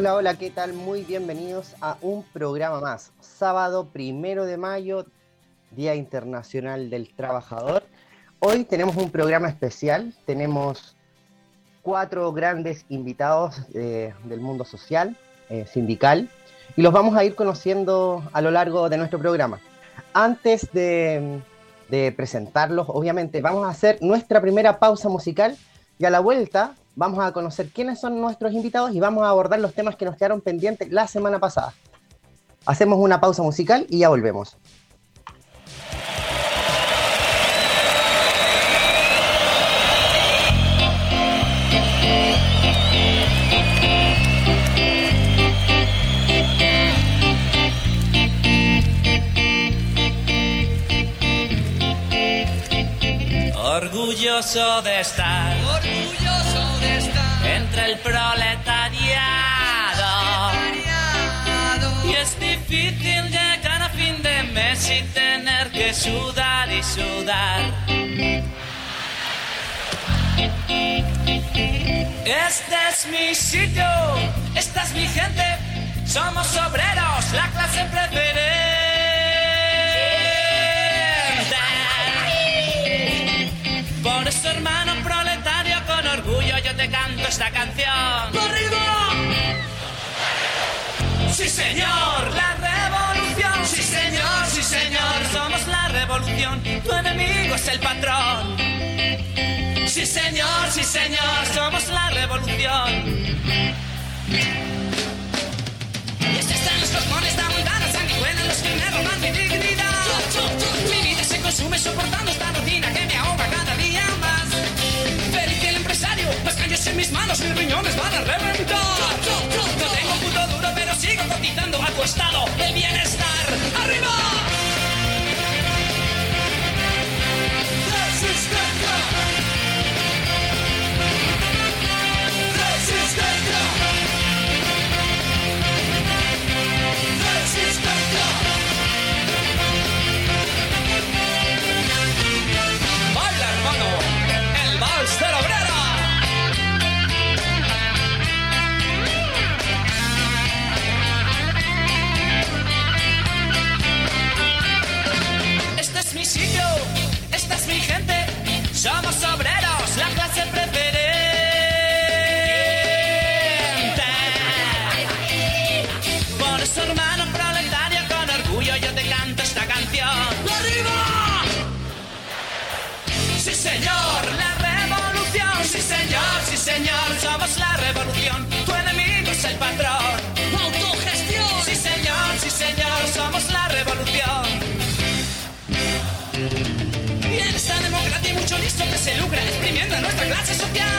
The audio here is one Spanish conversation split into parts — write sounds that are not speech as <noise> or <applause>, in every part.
Hola, hola, ¿qué tal? Muy bienvenidos a un programa más. Sábado primero de mayo, Día Internacional del Trabajador. Hoy tenemos un programa especial. Tenemos cuatro grandes invitados eh, del mundo social, eh, sindical, y los vamos a ir conociendo a lo largo de nuestro programa. Antes de, de presentarlos, obviamente, vamos a hacer nuestra primera pausa musical y a la vuelta vamos a conocer quiénes son nuestros invitados y vamos a abordar los temas que nos quedaron pendientes la semana pasada. Hacemos una pausa musical y ya volvemos. Orgulloso de estar, sudar y sudar. Este es mi sitio, esta es mi gente, somos obreros, la clase preferente. Por eso, hermano proletario, con orgullo yo te canto esta canción. ¡Arriba! Sí, señor, la revolución. Sí, señor, sí, señor, somos Tu enemigo es el patrón. Sí, señor, sí, señor, somos la revolución. Y así están los cojones de sanguijuelas, los que me roban mi dignidad. Mi vida se consume soportando esta rutina que me ahoga cada día más. Feliz el empresario, las calles en mis manos, mis riñones van a reventar. No tengo puto duro, pero sigo cotizando a tu estado el bienestar. Señor, somos la revolución. Tu enemigo es el patrón. Autogestión. Sí, señor, sí, señor, somos la revolución. Y en esta democracia hay mucho listo que se lucra exprimiendo a nuestra clase social.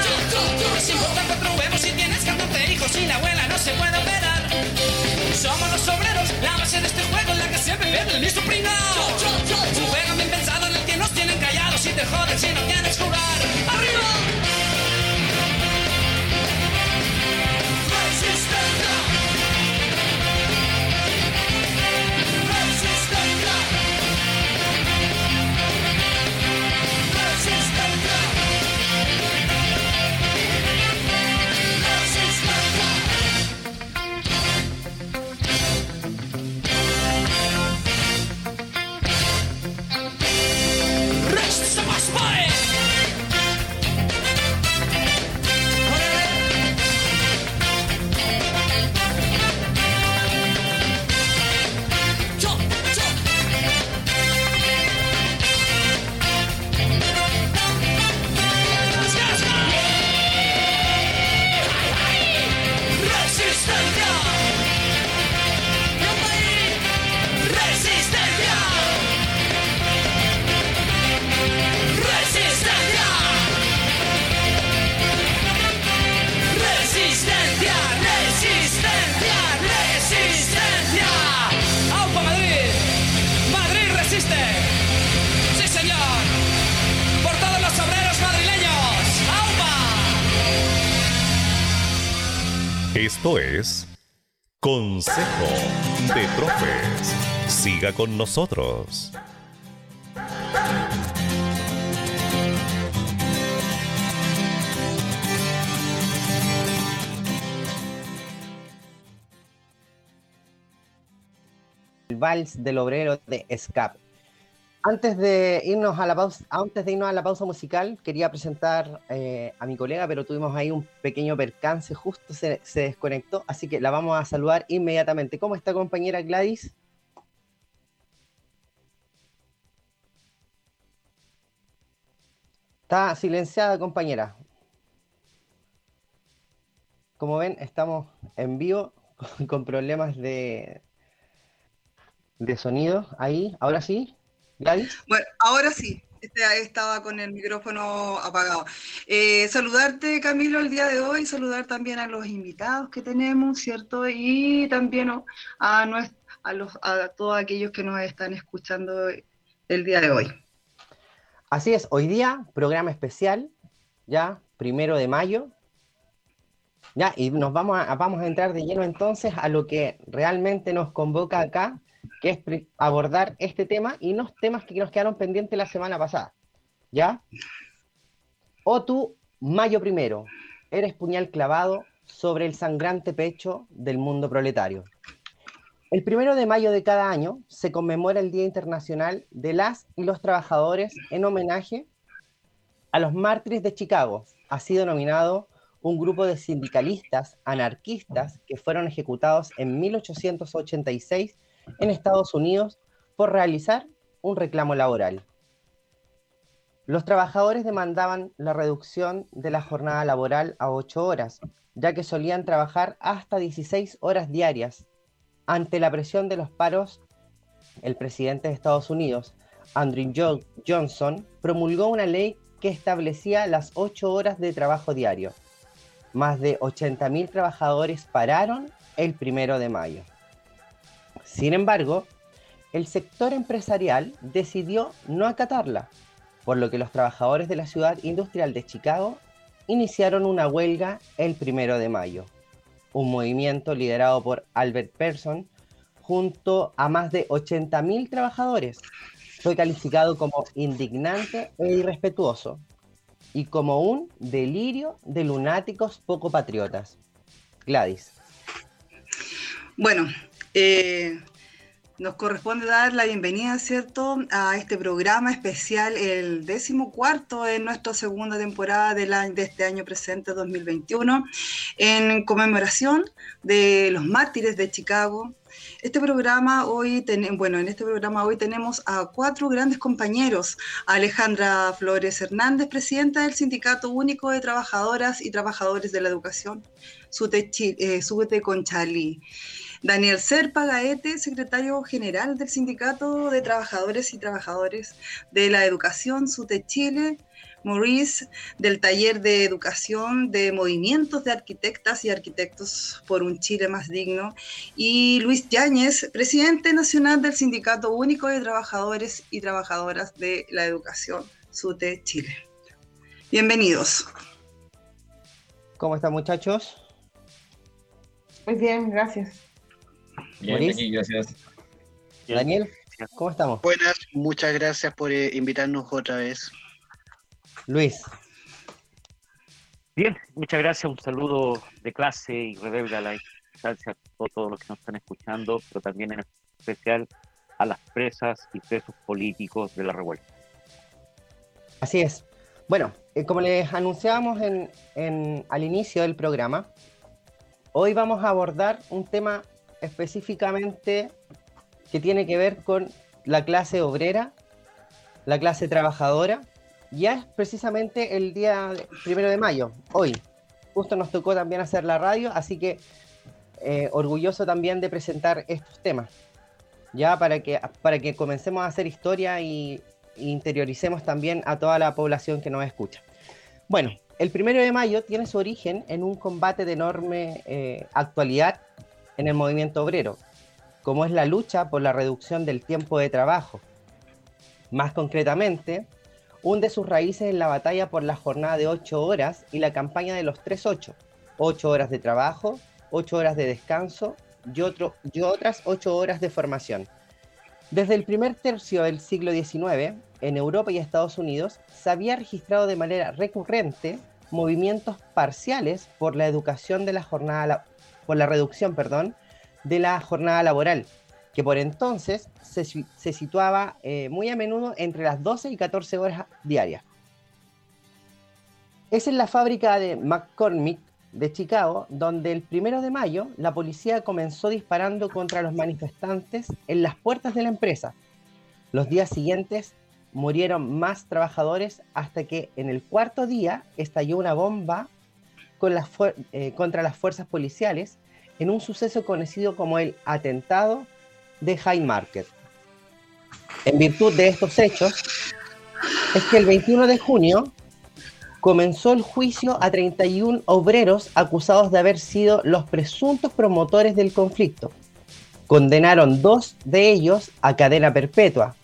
Nos importa cuatro huevos si tienes 14 hijos y la abuela no se puede operar. Somos los obreros, la base de este juego en la que siempre pierde el mismo pringao. Un juego bien pensado en el que nos tienen callados y te joden si no quieres jugar. ¡Arriba! Esto es Consejo de Profes. Siga con nosotros. El vals del obrero de Escape. Antes de irnos a la pausa, antes de irnos a la pausa musical, quería presentar eh, a mi colega, pero tuvimos ahí un pequeño percance, justo se, desconectó, así que la vamos a saludar inmediatamente. ¿Cómo está compañera Gladys? Está silenciada, compañera. Como ven, estamos en vivo con, con problemas de, de sonido. Ahí, ahora sí. Bueno, ahora sí, este- estaba con el micrófono apagado. Eh, saludarte, Camilo, el día de hoy, saludar también a los invitados que tenemos, ¿cierto? Y también a, nues- a, los, a todos aquellos que nos están escuchando el día de hoy. Así es, hoy día, programa especial, ya, primero de mayo. Ya, y nos vamos a, vamos a entrar de lleno entonces a lo que realmente nos convoca acá, que es abordar este tema y los temas que nos quedaron pendientes la semana pasada. ¿Ya? O tú, mayo primero, eres puñal clavado sobre el sangrante pecho del mundo proletario. El primero de mayo de cada año se conmemora el Día Internacional de las y los Trabajadores en homenaje a los mártires de Chicago. Así denominado un grupo de sindicalistas anarquistas que fueron ejecutados en 1886 en Estados Unidos por realizar un reclamo laboral. Los trabajadores demandaban la reducción de la jornada laboral a 8 horas, ya que solían trabajar hasta 16 horas diarias. Ante la presión de los paros, el presidente de Estados Unidos, Andrew Jo- Johnson, promulgó una ley que establecía las 8 horas de trabajo diario. Más de 80.000 trabajadores pararon el primero de mayo. Sin embargo, el sector empresarial decidió no acatarla, por lo que los trabajadores de la ciudad industrial de Chicago iniciaron una huelga el primero de mayo, un movimiento liderado por Albert Persson junto a más de 80.000 trabajadores. Fue calificado como indignante e irrespetuoso y como un delirio de lunáticos poco patriotas. Gladys. Bueno, eh, nos corresponde dar la bienvenida, ¿cierto?, a este programa especial, el décimo cuarto en nuestra segunda temporada del año- de este año presente 2021, en conmemoración de los mártires de Chicago. Este programa hoy, ten- bueno, en este programa hoy tenemos a cuatro grandes compañeros. Alejandra Flores Hernández, presidenta del Sindicato Único de Trabajadoras y Trabajadores de la Educación, Sute, eh, Sute Conchalí. Daniel Serpa Gaete, secretario general del Sindicato de Trabajadores y Trabajadores de la Educación, SUTE Chile. Maurice, del Taller de Educación de Movimientos de Arquitectas y Arquitectos por un Chile más digno. Y Luis Yáñez, presidente nacional del Sindicato Único de Trabajadores y Trabajadoras de la Educación, SUTE Chile. Bienvenidos. ¿Cómo están muchachos? Muy bien, gracias. Bien, aquí, gracias. Daniel, ¿cómo estamos? Buenas, muchas gracias por eh, invitarnos otra vez. Luis, Bien, muchas gracias. Un saludo de clase y reverga a la instancia a todos, todos los que nos están escuchando, pero también en especial a las presas y presos políticos de la revuelta. así es. Bueno, eh, como les anunciábamos en, en- al inicio del programa, hoy vamos a abordar un tema específicamente que tiene que ver con la clase obrera, la clase trabajadora. Ya es precisamente el día primero de mayo, hoy. Justo nos tocó también hacer la radio, así que eh, orgulloso también de presentar estos temas. Ya para que, para que comencemos a hacer historia y, interioricemos también a toda la población que nos escucha. Bueno, el primero de mayo tiene su origen en un combate de enorme eh, actualidad en el movimiento obrero, como es la lucha por la reducción del tiempo de trabajo. Más concretamente, hunde sus raíces en la batalla por la jornada de 8 horas y la campaña de los 3-8, 8 horas de trabajo 8 horas de descanso y, otras 8 horas de formación. Desde el primer tercio del siglo XIX, en Europa y Estados Unidos, se había registrado de manera recurrente movimientos parciales por la educación de la jornada, por la reducción, perdón, de la jornada laboral, que por entonces se, situaba eh, muy a menudo entre las 12 y 14 horas diarias. Es en la fábrica de McCormick de Chicago donde el primero de mayo la policía comenzó disparando contra los manifestantes en las puertas de la empresa. Los días siguientes murieron más trabajadores hasta que en el cuarto día estalló una bomba eh, contra las fuerzas policiales en un suceso conocido como el atentado de High Market. En virtud de estos hechos, es que el 21 de junio comenzó el juicio a 31 obreros acusados de haber sido los presuntos promotores del conflicto. Condenaron dos de ellos a cadena perpetua,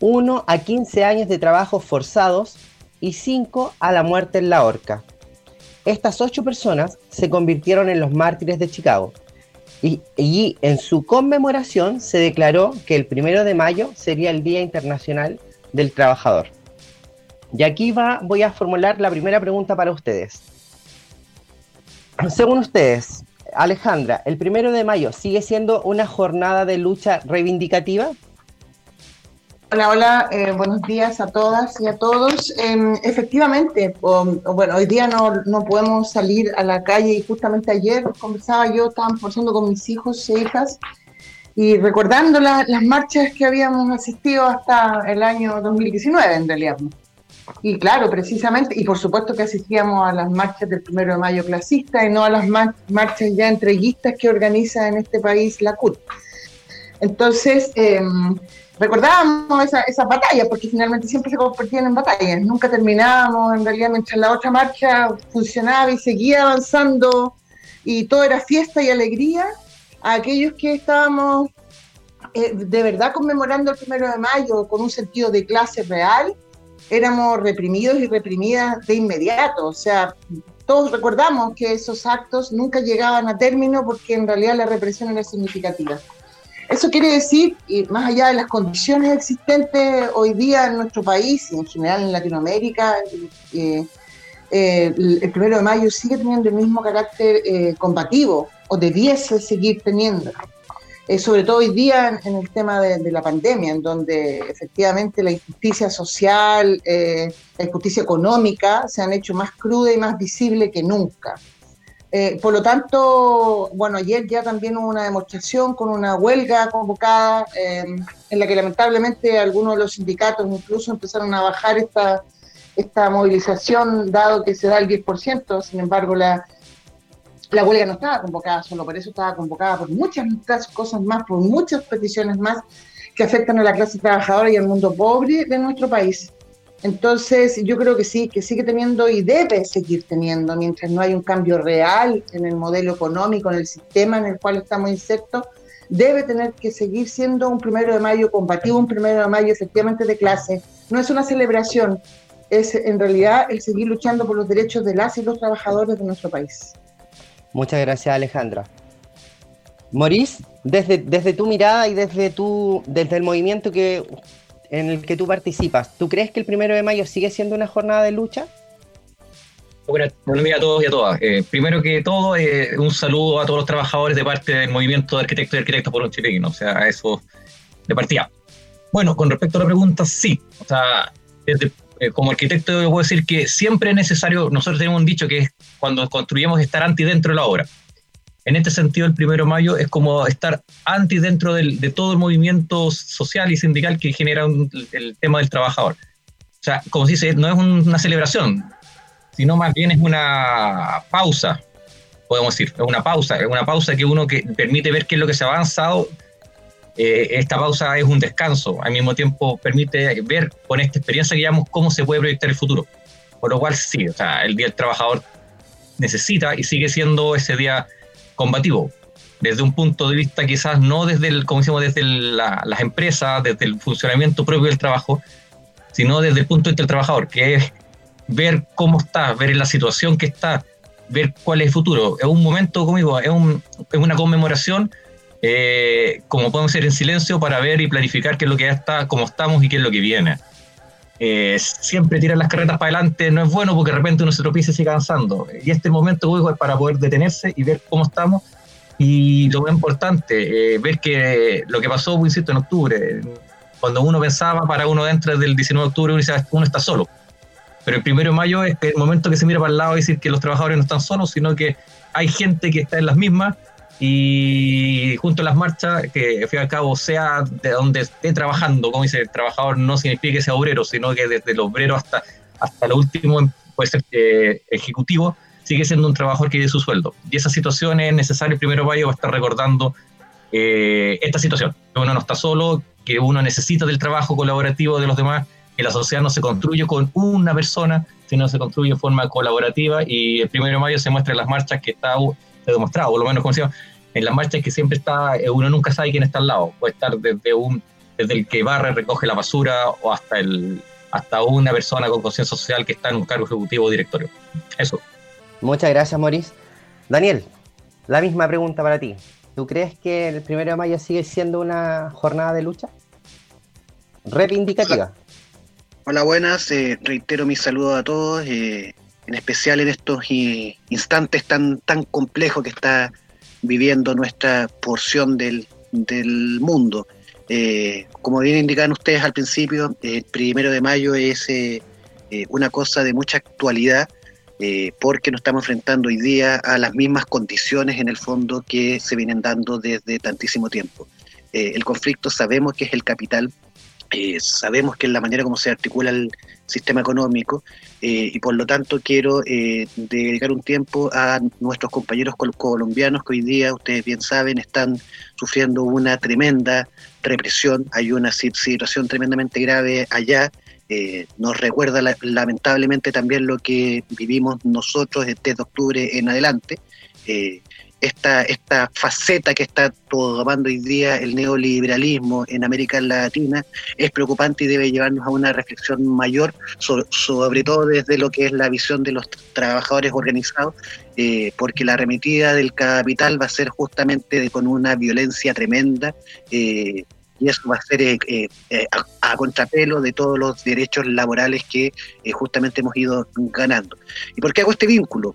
uno a 15 años de trabajos forzados y cinco a la muerte en la horca. Estas ocho personas se convirtieron en los mártires de Chicago y, en su conmemoración se declaró que el primero de mayo sería el Día Internacional del Trabajador. Y aquí va, voy a formular la primera pregunta para ustedes. Según ustedes, Alejandra, ¿el primero de mayo sigue siendo una jornada de lucha reivindicativa? Hola, hola, eh, buenos días a todas y a todos. Eh, efectivamente, o bueno, hoy día no, no, podemos salir a la calle y justamente ayer conversaba yo, estaba forzando con mis hijos e hijas y recordando la, las marchas que habíamos asistido hasta el año 2019 en realidad. Y claro, precisamente, y por supuesto que asistíamos a las marchas del primero de mayo clasista y no a las mar marchas ya entreguistas que organiza en este país la CUT. Entonces, eh, recordábamos esa, esas batallas, porque finalmente siempre se convertían en batallas, nunca terminábamos, en realidad mientras la otra marcha funcionaba y seguía avanzando y todo era fiesta y alegría, a aquellos que estábamos eh, de verdad conmemorando el primero de mayo con un sentido de clase real, éramos reprimidos y reprimidas de inmediato, o sea, todos recordamos que esos actos nunca llegaban a término porque en realidad la represión era significativa. Eso quiere decir, y más allá de las condiciones existentes hoy día en nuestro país y en general en Latinoamérica, eh, eh, el primero de mayo sigue teniendo el mismo carácter eh, combativo, o debiese seguir teniendo. Eh, sobre todo hoy día en, el tema de, la pandemia, en donde efectivamente la injusticia social, la injusticia económica se han hecho más cruda y más visible que nunca. Eh, por lo tanto, bueno, ayer ya también hubo una demostración con una huelga convocada eh, en la que lamentablemente algunos de los sindicatos incluso empezaron a bajar esta, esta movilización, dado que se da el 10%, sin embargo la, la huelga no estaba convocada solo por eso, estaba convocada por muchas cosas más, por muchas peticiones más que afectan a la clase trabajadora y al mundo pobre de nuestro país. Entonces, yo creo que sí, que sigue teniendo y debe seguir teniendo, mientras no hay un cambio real en el modelo económico, en el sistema en el cual estamos insertos, debe tener que seguir siendo un primero de mayo combativo, un primero de mayo efectivamente de clase. No es una celebración, es en realidad el seguir luchando por los derechos de las y los trabajadores de nuestro país. Muchas gracias, Alejandra. Maurice, desde, desde tu mirada y desde, tu, desde el movimiento que en el que tú participas, ¿tú crees que el primero de mayo sigue siendo una jornada de lucha? Bueno, mira a todos y a todas. Eh, primero que todo, eh, un saludo a todos los trabajadores de parte del movimiento de arquitectos y arquitectos por un chileno, o sea, eso de partida. Bueno, con respecto a la pregunta, sí. O sea, desde, eh, como arquitecto yo puedo decir que siempre es necesario, nosotros tenemos un dicho que es cuando construyemos estar anti dentro de la obra. En este sentido, el primero de mayo es como estar anti dentro del, de todo el movimiento social y sindical que genera un, el tema del trabajador. O sea, como se dice, no es un, una celebración, sino más bien es una pausa, podemos decir, es una pausa, es una pausa que uno que permite ver qué es lo que se ha avanzado. Eh, esta pausa es un descanso, al mismo tiempo permite ver con esta experiencia que llevamos cómo se puede proyectar el futuro. Por lo cual sí, o sea, el Día del Trabajador necesita y sigue siendo ese día combativo, desde un punto de vista quizás no desde el, como decimos, desde la, las empresas, desde el funcionamiento propio del trabajo, sino desde el punto de vista del trabajador, que es ver cómo está, ver la situación que está, ver cuál es el futuro. Es un momento, como digo, es, un, es una conmemoración, eh, como podemos ser en silencio, para ver y planificar qué es lo que está, cómo estamos y qué es lo que viene. Eh, siempre tirar las carretas para adelante no es bueno porque de repente uno se tropieza y sigue avanzando. Y este momento es para poder detenerse y ver cómo estamos. Y lo más importante, eh, ver que lo que pasó, insisto, en octubre, cuando uno pensaba para uno dentro del 19 de octubre, uno, dice, uno está solo pero el primero de mayo es el momento que se mira para el lado y decir que los trabajadores no están solos, sino que hay gente que está en las mismas y junto a las marchas, que al fin y al cabo sea de donde esté trabajando, como dice el trabajador, no significa que sea obrero, sino que desde el obrero hasta, hasta el último, puede ser eh, ejecutivo, sigue siendo un trabajador que tiene su sueldo. Y esa situación es necesaria el primero mayo, va a estar recordando eh, esta situación, que uno no está solo, que uno necesita del trabajo colaborativo de los demás que la sociedad no se construye con una persona, sino se construye de forma colaborativa y el primero de mayo se muestra en las marchas que está demostrado, por lo menos como decía, en las marchas que siempre está, eh, uno nunca sabe quién está al lado, puede estar desde un desde el que barre, recoge la basura o hasta el hasta una persona con conciencia social que está en un cargo ejecutivo o directorio. Eso. Muchas gracias, Maurice. Daniel, la misma pregunta para ti. ¿Tú crees que el primero de mayo sigue siendo una jornada de lucha? Reivindicativa. Hola, buenas. Eh, reitero mis saludos a todos, eh, en especial en estos eh, instantes tan, tan complejos que está viviendo nuestra porción del, del mundo. como bien indican ustedes al principio, el primero de mayo es una cosa de mucha actualidad porque nos estamos enfrentando hoy día a las mismas condiciones en el fondo que se vienen dando desde tantísimo tiempo. el conflicto sabemos que es el capital eh, sabemos que es la manera como se articula el sistema económico eh, y por lo tanto quiero eh, dedicar un tiempo a nuestros compañeros colombianos que hoy día, ustedes bien saben, están sufriendo una tremenda represión, hay una situación tremendamente grave allá. nos recuerda lamentablemente también lo que vivimos nosotros desde octubre en adelante esta, esta faceta que está tomando hoy día el neoliberalismo en América Latina es preocupante y debe llevarnos a una reflexión mayor, sobre, todo desde lo que es la visión de los trabajadores organizados, eh, porque la arremetida del capital va a ser justamente con una violencia tremenda. Eh, y eso va a ser eh, a, contrapelo de todos los derechos laborales que justamente hemos ido ganando. ¿Y por qué hago este vínculo?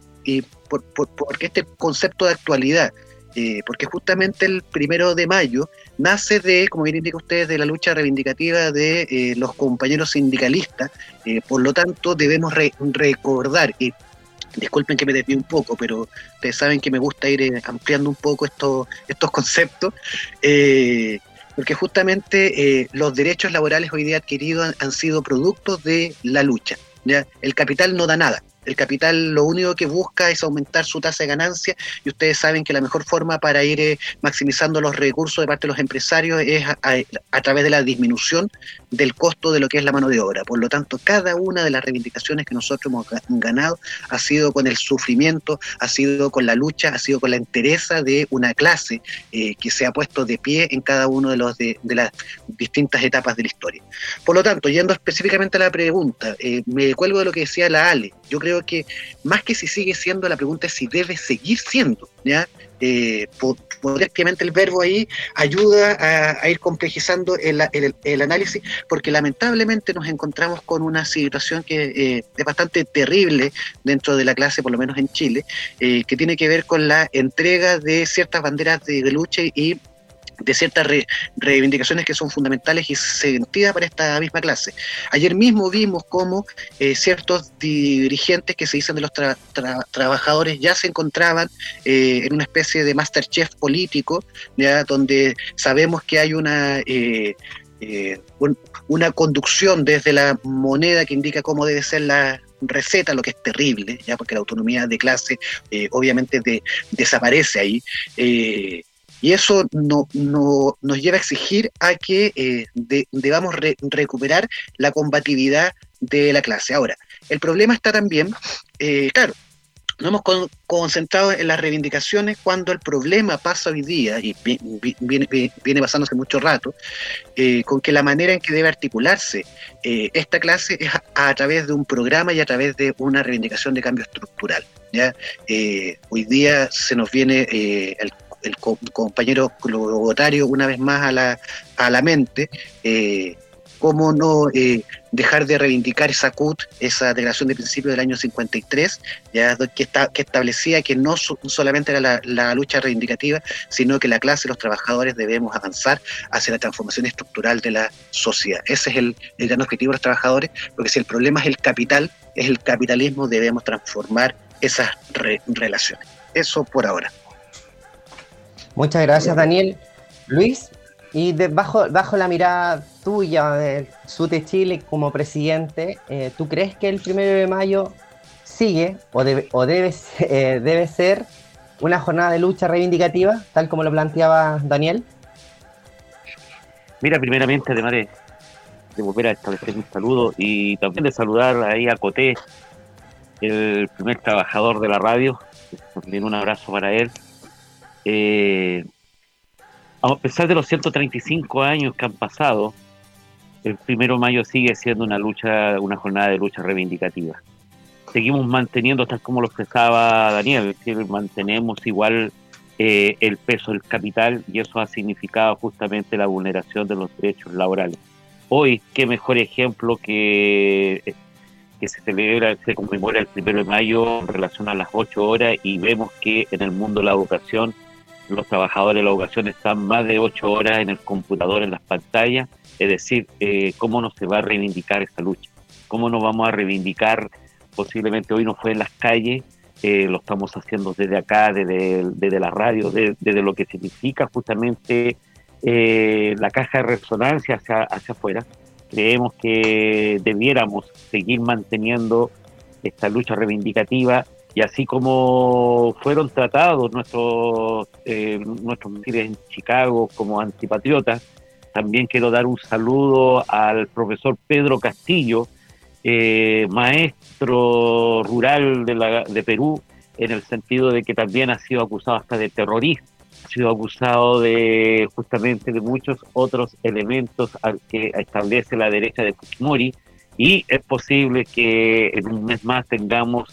Por, porque este concepto de actualidad, eh, porque justamente el primero de mayo nace de, como bien indica ustedes, de la lucha reivindicativa de eh, los compañeros sindicalistas, eh, por lo tanto debemos recordar, y disculpen que me desvíe un poco, pero ustedes saben que me gusta ir ampliando un poco estos, estos conceptos, porque justamente los derechos laborales hoy día adquiridos han, han sido productos de la lucha. ¿ya? El capital no da nada, el capital lo único que busca es aumentar su tasa de ganancia y ustedes saben que la mejor forma para ir eh, maximizando los recursos de parte de los empresarios es a, través de la disminución del costo de lo que es la mano de obra. Por lo tanto, cada una de las reivindicaciones que nosotros hemos ganado ha sido con el sufrimiento, ha sido con la lucha, ha sido con la entereza de una clase eh, que se ha puesto de pie en cada una de, de, las distintas etapas de la historia. Por lo tanto, yendo específicamente a la pregunta, eh, me cuelgo de lo que decía la Ale. Yo creo que más que si sigue siendo, la pregunta es si debe seguir siendo, ¿ya? Eh, el verbo ahí ayuda a, ir complejizando el, análisis, porque lamentablemente nos encontramos con una situación que eh, es bastante terrible dentro de la clase, por lo menos en Chile, eh, que tiene que ver con la entrega de ciertas banderas de lucha y de ciertas reivindicaciones que son fundamentales y sentidas para esta misma clase. Ayer mismo vimos cómo eh, ciertos dirigentes que se dicen de los trabajadores ya se encontraban eh, en una especie de masterchef político, donde sabemos que hay una... Eh, una conducción desde la moneda que indica cómo debe ser la, receta, lo que es terrible, ya porque la autonomía de clase obviamente desaparece ahí. Y eso no, nos lleva a exigir a que eh, debamos recuperar la combatividad de la clase. Ahora, el problema está también, eh, claro, nos hemos concentrado en las reivindicaciones cuando el problema pasa hoy día, y viene, viene pasándose mucho rato, eh, con que la manera en que debe articularse esta clase es a, través de un programa y a través de una reivindicación de cambio estructural. ¿ya? Hoy día se nos viene el, el co- compañero globotario una vez más a la, a la mente, eh, cómo no eh, dejar de reivindicar esa CUT, esa declaración de principio del año 53, ya que, está, que establecía que no so- solamente era la, lucha reivindicativa, sino que la clase los trabajadores debemos avanzar hacia la transformación estructural de la sociedad. Ese es el, el gran objetivo de los trabajadores, porque si el problema es el capital, es el capitalismo, debemos transformar esas re- relaciones. Eso por ahora. Muchas gracias, Daniel. Luis, y de- bajo, bajo la mirada tuya del SUTE Chile como presidente, eh, ¿tú crees que el primero de mayo sigue o debe, o debe, eh, debe ser una jornada de lucha reivindicativa, tal como lo planteaba Daniel? Mira, primeramente, además de, de volver a establecer un saludo y también de saludar ahí a Coté, el primer trabajador de la radio, también un abrazo para él. Eh, a pesar de los 135 años que han pasado, el primero de mayo sigue siendo una lucha, una jornada de lucha reivindicativa. Seguimos manteniendo, tal como lo expresaba Daniel, es mantenemos igual eh, el peso del capital y eso ha significado justamente la vulneración de los derechos laborales. Hoy, qué mejor ejemplo que, que se celebra, se conmemora el primero de mayo en relación a las 8 horas y vemos que en el mundo de la educación los trabajadores de la educación están más de 8 horas en el computador, en las pantallas, es decir, eh, cómo no se va a reivindicar esta lucha, cómo nos vamos a reivindicar, posiblemente hoy no fue en las calles, eh, lo estamos haciendo desde acá, desde, desde la radio, de- desde lo que significa justamente eh, la caja de resonancia hacia, hacia afuera. Creemos que debiéramos seguir manteniendo esta lucha reivindicativa y así como fueron tratados nuestros, eh, nuestros misiles en Chicago como antipatriotas, también quiero dar un saludo al profesor Pedro Castillo, eh, maestro rural de, la, de Perú, en el sentido de que también ha sido acusado hasta de terrorista, ha sido acusado de justamente de muchos otros elementos al que establece la derecha de Fujimori y es posible que en un mes más tengamos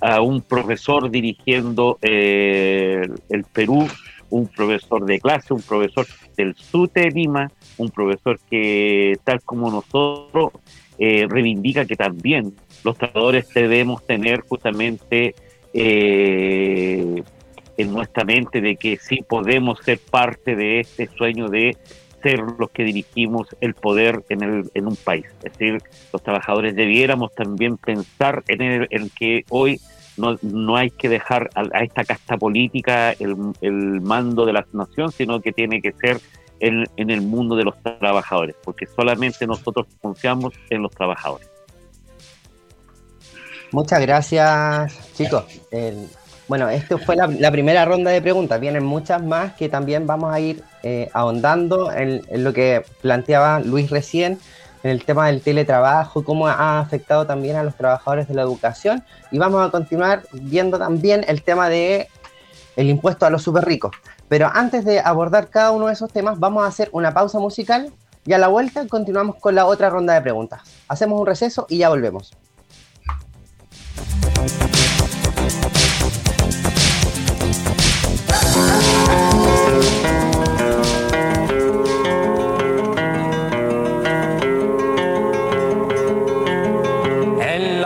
a un profesor dirigiendo eh, el Perú, un profesor de clase, un profesor del SUTE de Lima, un profesor que tal como nosotros eh, reivindica que también los trabajadores debemos tener justamente eh, en nuestra mente de que sí podemos ser parte de este sueño de ser los que dirigimos el poder en, el, en un país. Es decir, los trabajadores debiéramos también pensar en, el, que hoy no, no hay que dejar a, esta casta política el, mando de la nación, sino que tiene que ser en, el mundo de los trabajadores, porque solamente nosotros confiamos en los trabajadores. Muchas gracias, chicos. Bueno, esta fue la, primera ronda de preguntas. Vienen muchas más que también vamos a ir eh, ahondando en, en, lo que planteaba Luis recién, en el tema del teletrabajo, cómo ha afectado también a los trabajadores de la educación. Y vamos a continuar viendo también el tema de el impuesto a los super ricos. Pero antes de abordar cada uno de esos temas, vamos a hacer una pausa musical y a la vuelta continuamos con la otra ronda de preguntas. Hacemos un receso y ya volvemos.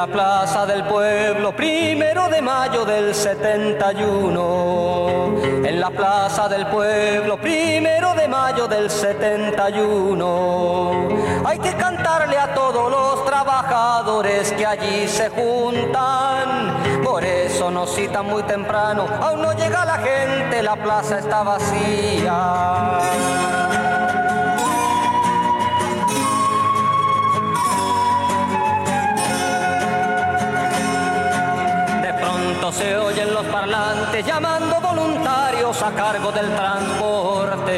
La plaza del pueblo, primero de mayo del 71. En la plaza del pueblo, primero de mayo del 71. Hay que cantarle a todos los trabajadores que allí se juntan. Por eso nos citan muy temprano, aún no llega la gente, la plaza está vacía. Se oyen los parlantes llamando voluntarios a cargo del transporte.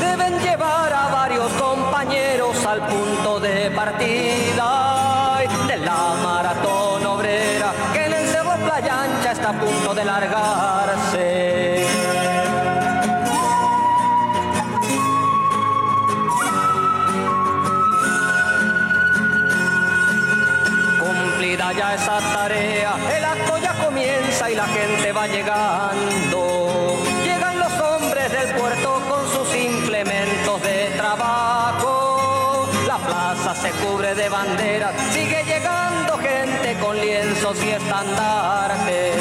Deben llevar a varios compañeros al punto de partida de la maratón obrera que en el Cerro Playa Ancha está a punto de largarse. Y la gente va llegando. Llegan los hombres del puerto con sus implementos de trabajo. La plaza se cubre de banderas, sigue llegando gente con lienzos y estandartes.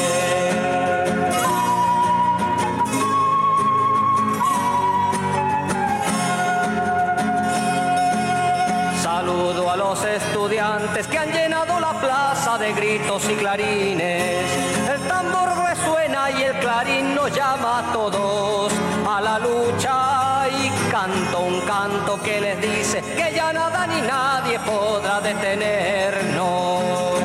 Saludo a los estudiantes que han llenado la plaza de gritos y clarines. Clarín nos llama a todos a la lucha y canto un canto que les dice que ya nada ni nadie podrá detenernos.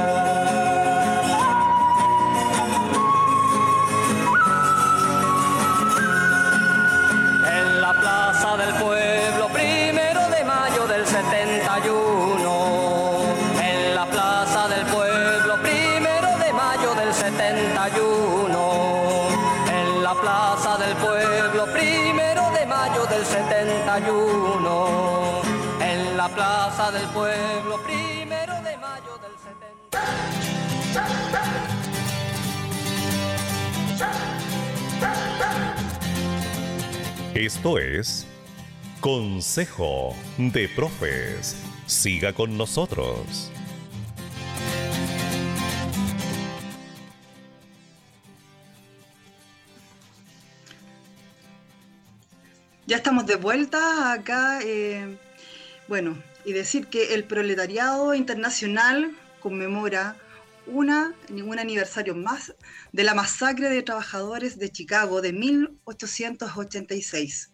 Esto es Consejo de Profes. Siga con nosotros. Ya estamos de vuelta acá. eh, bueno, y decir que el proletariado internacional conmemora un aniversario más de la masacre de trabajadores de Chicago de 1886.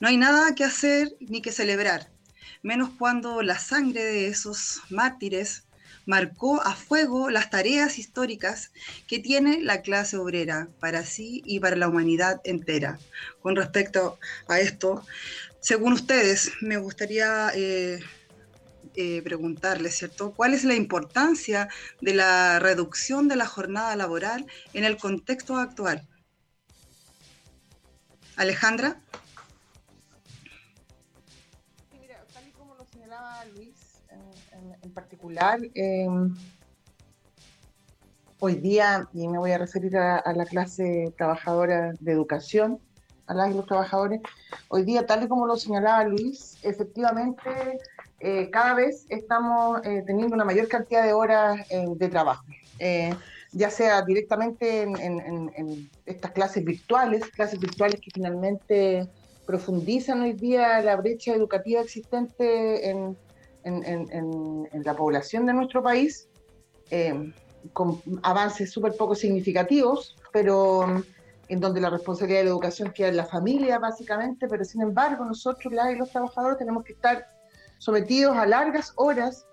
No hay nada que hacer ni que celebrar, menos cuando la sangre de esos mártires marcó a fuego las tareas históricas que tiene la clase obrera para sí y para la humanidad entera. Con respecto a esto, según ustedes, me gustaría eh, eh, preguntarles, ¿cierto? ¿Cuál es la importancia de la reducción de la jornada laboral en el contexto actual? Alejandra. Sí, mira, tal y como lo señalaba Luis en, en- en particular, eh, hoy día, y me voy a referir a, a la clase trabajadora de educación, a las y los trabajadores, hoy día, tal y como lo señalaba Luis, efectivamente eh, cada vez estamos eh, teniendo una mayor cantidad de horas eh, de trabajo. Eh, ya sea directamente en, en- en- estas clases virtuales, clases virtuales que finalmente profundizan hoy día la brecha educativa existente en, en- en- en- en la población de nuestro país, eh, con avances súper poco significativos, pero mm, en donde la responsabilidad de la educación queda en la familia, básicamente, pero sin embargo nosotros, las y los trabajadores, tenemos que estar sometidos a largas horas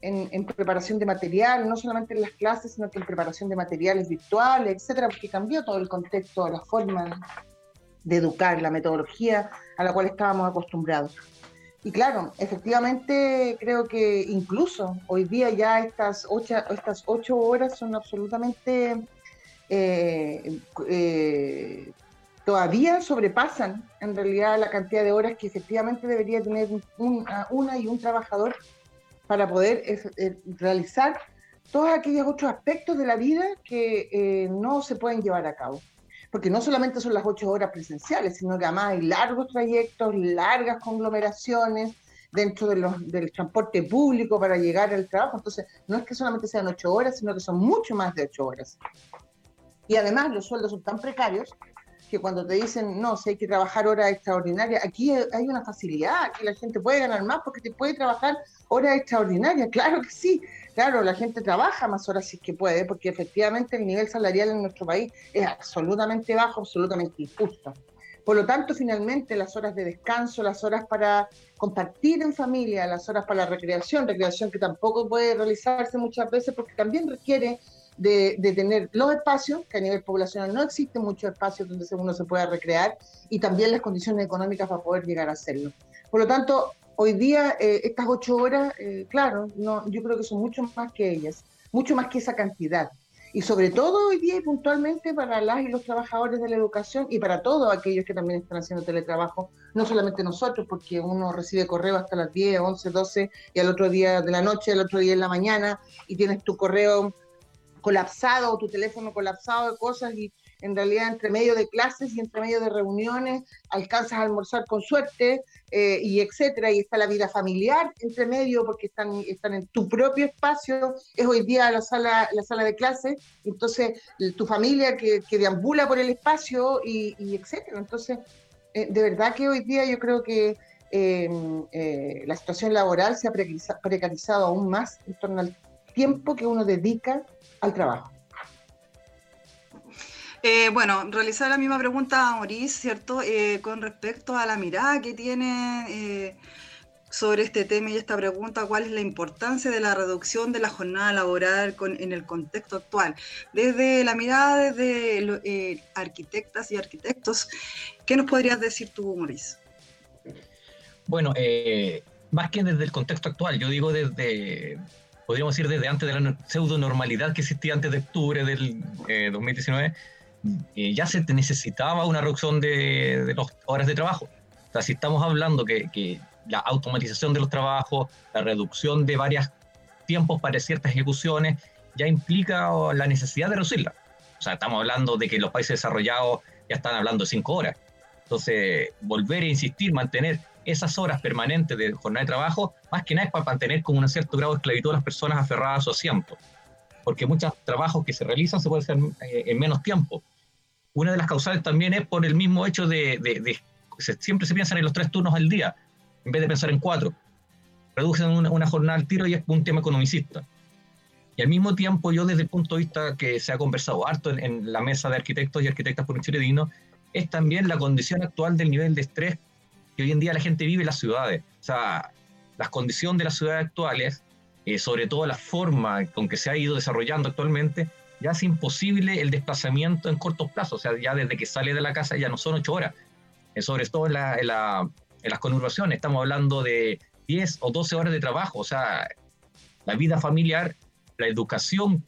en, preparación de material, no solamente en las clases, sino que en preparación de materiales virtuales, etcétera, porque cambió todo el contexto, la forma de educar, la metodología a la cual estábamos acostumbrados. Y claro, efectivamente creo que incluso hoy día ya estas ocho, estas ocho horas son absolutamente eh, eh, todavía sobrepasan en realidad la cantidad de horas que efectivamente debería tener un- una, y un trabajador para poder eh, realizar todos aquellos otros aspectos de la vida que eh, no se pueden llevar a cabo. Porque no solamente son las ocho horas presenciales, sino que además hay largos trayectos, largas conglomeraciones dentro del transporte público para llegar al trabajo. Entonces, no es que solamente sean ocho horas, sino que son mucho más de ocho horas. Y además los sueldos son tan precarios que cuando te dicen, no, si hay que trabajar horas extraordinarias, aquí hay una facilidad, aquí la gente puede ganar más porque te puede trabajar horas extraordinarias, <laughs> claro que sí, claro, la gente trabaja más horas si es que puede, porque efectivamente el nivel salarial en nuestro país es absolutamente bajo, absolutamente injusto. Por lo tanto, finalmente las horas de descanso, las horas para compartir en familia, las horas para la recreación, recreación que tampoco puede realizarse muchas veces porque también requiere de, de tener los espacios, que a nivel poblacional no existen muchos espacios donde uno se pueda recrear, y también las condiciones económicas para poder llegar a hacerlo. Por lo tanto, hoy día eh, estas ocho horas, eh, claro, no, yo creo que son mucho más que ellas, mucho más que esa cantidad. y sobre todo hoy día y puntualmente para las y los trabajadores de la educación y para todos aquellos que también están haciendo teletrabajo, no solamente nosotros, porque uno recibe correo hasta las 10, 11, 12 y al otro día de la noche, al otro día en la mañana y tienes tu correo colapsado tu teléfono colapsado de cosas y en realidad entre medio de clases y entre medio de reuniones alcanzas a almorzar con suerte eh, y etcétera, y está la vida familiar entre medio porque están, están en tu propio espacio, es hoy día la sala, la sala de clase, entonces tu familia que, que deambula por el espacio y, etcétera. Entonces, eh, de verdad que hoy día yo creo que eh, la situación laboral se ha precarizado aún más en torno al tiempo que uno dedica al trabajo. Eh, bueno, realizar la misma pregunta a Maurice, ¿cierto? Eh, con respecto a la mirada que tiene eh, sobre este tema y esta pregunta, ¿cuál es la importancia de la reducción de la jornada laboral en el contexto actual? Desde la mirada de arquitectas y arquitectos, ¿qué nos podrías decir tú, Maurice? Bueno, más que desde el contexto actual, yo digo desde, podríamos decir desde antes de la pseudo normalidad que existía antes de octubre del 2019 eh, ya se necesitaba una reducción de, de las horas de trabajo. O sea, si estamos hablando que, que, la automatización de los trabajos, la reducción de varios tiempos para ciertas ejecuciones, ya implica la necesidad de reducirla. O sea, estamos hablando de que los países desarrollados ya están hablando de cinco horas. Entonces, volver a insistir, mantener esas horas permanentes de jornada de trabajo, más que nada es para mantener con un cierto grado de esclavitud a las personas aferradas a su asiento. Porque muchos trabajos que se realizan se pueden hacer eh, en menos tiempo una de las causales también es por el mismo hecho de, de, siempre se piensan en los tres turnos al día, en vez de pensar en cuatro. Reducen una, jornada al tiro y es un tema economicista. Y al mismo tiempo, yo desde el punto de vista que se ha conversado harto en, la mesa de arquitectos y arquitectas por un es también la condición actual del nivel de estrés que hoy en día la gente vive en las ciudades. O sea, las condiciones de las ciudades actuales, eh, sobre todo la forma con que se ha ido desarrollando actualmente, ya es imposible el desplazamiento en cortos plazos, o sea, ya desde que sale de la casa ya no son ocho horas, eh, sobre todo en, la, la, en, las conurbaciones, estamos hablando de 10 o 12 horas de trabajo, o sea, la vida familiar, la educación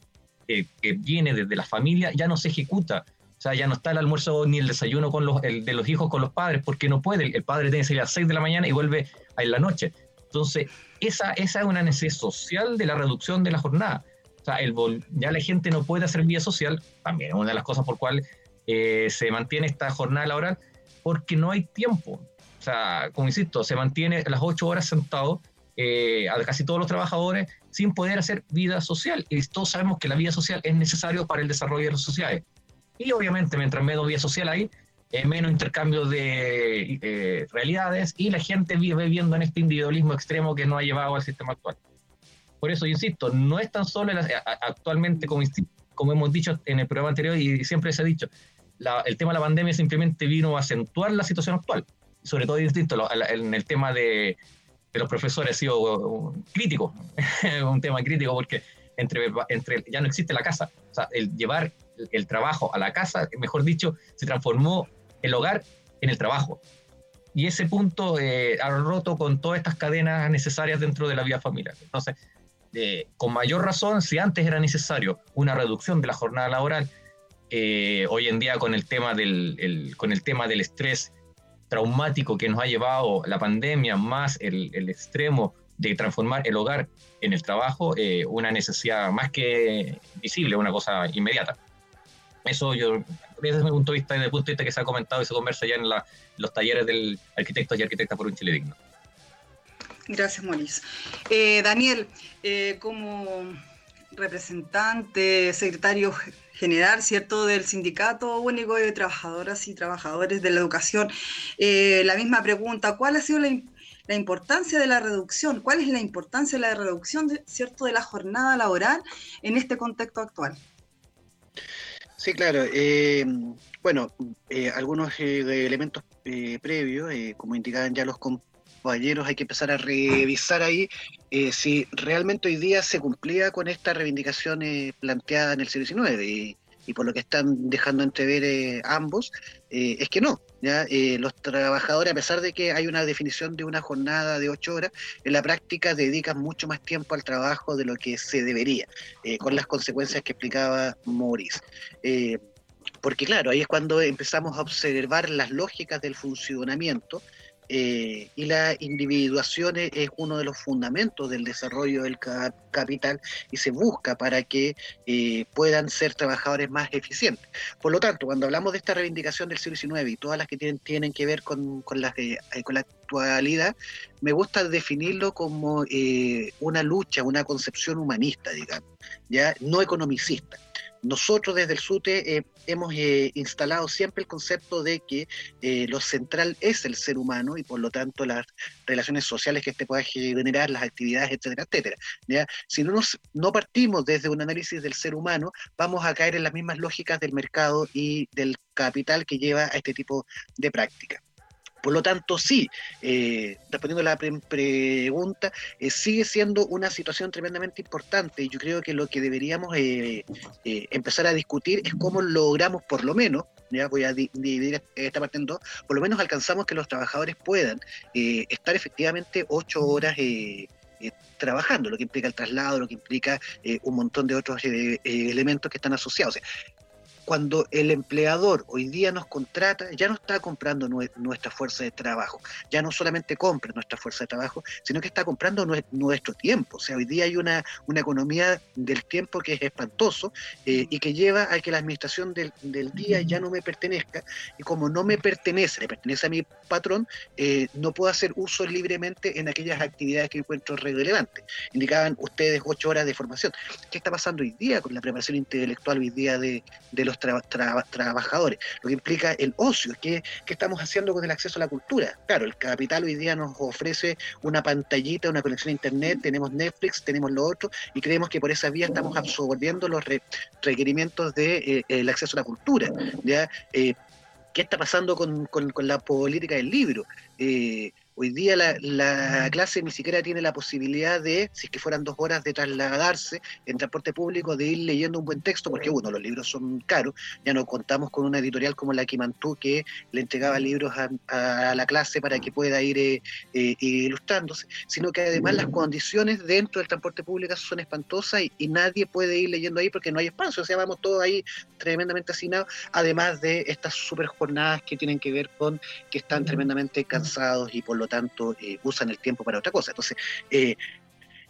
que viene desde la familia ya no se ejecuta, o sea, ya no está el almuerzo ni el desayuno de los hijos con los padres, porque no puede, el padre tiene que salir a las 6 de la mañana y vuelve a la noche. Entonces, esa, esa es una necesidad social de la reducción de la jornada. O sea, el ya la gente no puede hacer vida social, también es una de las cosas por cuales eh, se mantiene esta jornada laboral, porque no hay tiempo. O sea, como insisto, se mantiene las ocho horas sentado eh, a casi todos los trabajadores sin poder hacer vida social. Y todos sabemos que la vida social es necesario para el desarrollo de las sociedades. Y obviamente, mientras menos vida social hay, eh, menos intercambio de eh, realidades y la gente vive viviendo en este individualismo extremo que no ha llevado al sistema actual. Por eso, insisto, no es tan solo actualmente como, como hemos dicho en el programa anterior y siempre se ha dicho, el tema de la pandemia simplemente vino a acentuar la situación actual. Sobre todo, insisto, en el tema de, los profesores ha sido crítico, <laughs> un tema crítico porque entre, entre, ya no existe la casa. O sea, el llevar el trabajo a la casa, mejor dicho, se transformó el hogar en el trabajo. Y ese punto eh, ha roto con todas estas cadenas necesarias dentro de la vida familiar. Entonces, con mayor razón, si antes era necesario una reducción de la jornada laboral, eh, hoy en día con el, tema del, con el tema del estrés traumático que nos ha llevado la pandemia, más el, el extremo de transformar el hogar en el trabajo, eh, una necesidad más que visible, una cosa inmediata. Eso yo, desde mi punto de vista, desde el punto de vista que se ha comentado y se conversa ya en los talleres del arquitectos y arquitectas por un Chile digno. Gracias, Maurice. Eh, Daniel, eh, como representante, secretario general, ¿cierto?, del Sindicato Único de Trabajadoras y Trabajadores de la Educación, eh, la misma pregunta, ¿cuál ha sido la, importancia de la reducción? ¿Cuál es la importancia de la reducción, ¿cierto?, de la jornada laboral en este contexto actual? Sí, claro. bueno, algunos elementos previos, como indicaban ya los compañeros, hay que empezar a revisar ahí eh, si realmente hoy día se cumplía con esta reivindicación eh, planteada en el siglo XIX. Y, por lo que están dejando entrever eh, ambos, es que no. Eh, los trabajadores, a pesar de que hay una definición de una jornada de ocho horas, en la práctica dedican mucho más tiempo al trabajo de lo que se debería, eh, con las consecuencias que explicaba Maurice. Eh, porque claro, ahí es cuando empezamos a observar las lógicas del funcionamiento eh, y la individuación es, uno de los fundamentos del desarrollo del ca- capital y se busca para que eh, puedan ser trabajadores más eficientes. Por lo tanto, cuando hablamos de esta reivindicación del siglo XIX y todas las que tienen, que ver con, con, las, eh, con la actualidad, me gusta definirlo como eh, una lucha, una concepción humanista, digamos, ya no economicista. Nosotros desde el SUTE eh, hemos eh, instalado siempre el concepto de que eh, lo central es el ser humano y por lo tanto las relaciones sociales que este pueda generar, las actividades, etcétera, etcétera. Si no, nos, no partimos desde un análisis del ser humano, vamos a caer en las mismas lógicas del mercado y del capital que lleva a este tipo de prácticas. Por lo tanto, sí, eh, respondiendo a la pre pregunta, eh, sigue siendo una situación tremendamente importante y yo creo que lo que deberíamos eh, empezar a discutir es cómo logramos por lo menos, ya voy a di dividir esta parte en dos, por lo menos alcanzamos que los trabajadores puedan estar efectivamente ocho horas trabajando, lo que implica el traslado, lo que implica un montón de otros elementos que están asociados. Cuando el empleador hoy día nos contrata, ya no está comprando nue nuestra fuerza de trabajo, ya no solamente compra nuestra fuerza de trabajo, sino que está comprando nue nuestro tiempo. O sea, hoy día hay una, una economía del tiempo que es espantoso eh, y que lleva a que la administración del, del, día ya no me pertenezca y como no me pertenece, le pertenece a mi patrón, eh, no puedo hacer uso libremente en aquellas actividades que encuentro relevantes. Indicaban ustedes ocho horas de formación. ¿Qué está pasando hoy día con la preparación intelectual hoy día de, de los tra tra trabajadores, lo que implica el ocio, ¿qué, ¿qué, estamos haciendo con el acceso a la cultura? Claro, el capital hoy día nos ofrece una pantallita, una conexión a internet, tenemos Netflix, tenemos lo otro, y creemos que por esa vía estamos absorbiendo los re requerimientos del de, eh, acceso a la cultura. ¿ya? Eh, ¿Qué está pasando con, con, con, la política del libro? Eh, Hoy día la, la, clase ni siquiera tiene la posibilidad de, si es que fueran dos horas de trasladarse en transporte público, de ir leyendo un buen texto, porque uno, los libros son caros, ya no contamos con una editorial como la Kimantú que le entregaba libros a, a la clase para que pueda ir eh, eh, ilustrándose, sino que además las condiciones dentro del transporte público son espantosas y, y, nadie puede ir leyendo ahí porque no hay espacio, o sea, vamos todos ahí tremendamente hacinados, además de estas super jornadas que tienen que ver con que están tremendamente cansados y por lo tanto eh, usan el tiempo para otra cosa. Entonces, eh,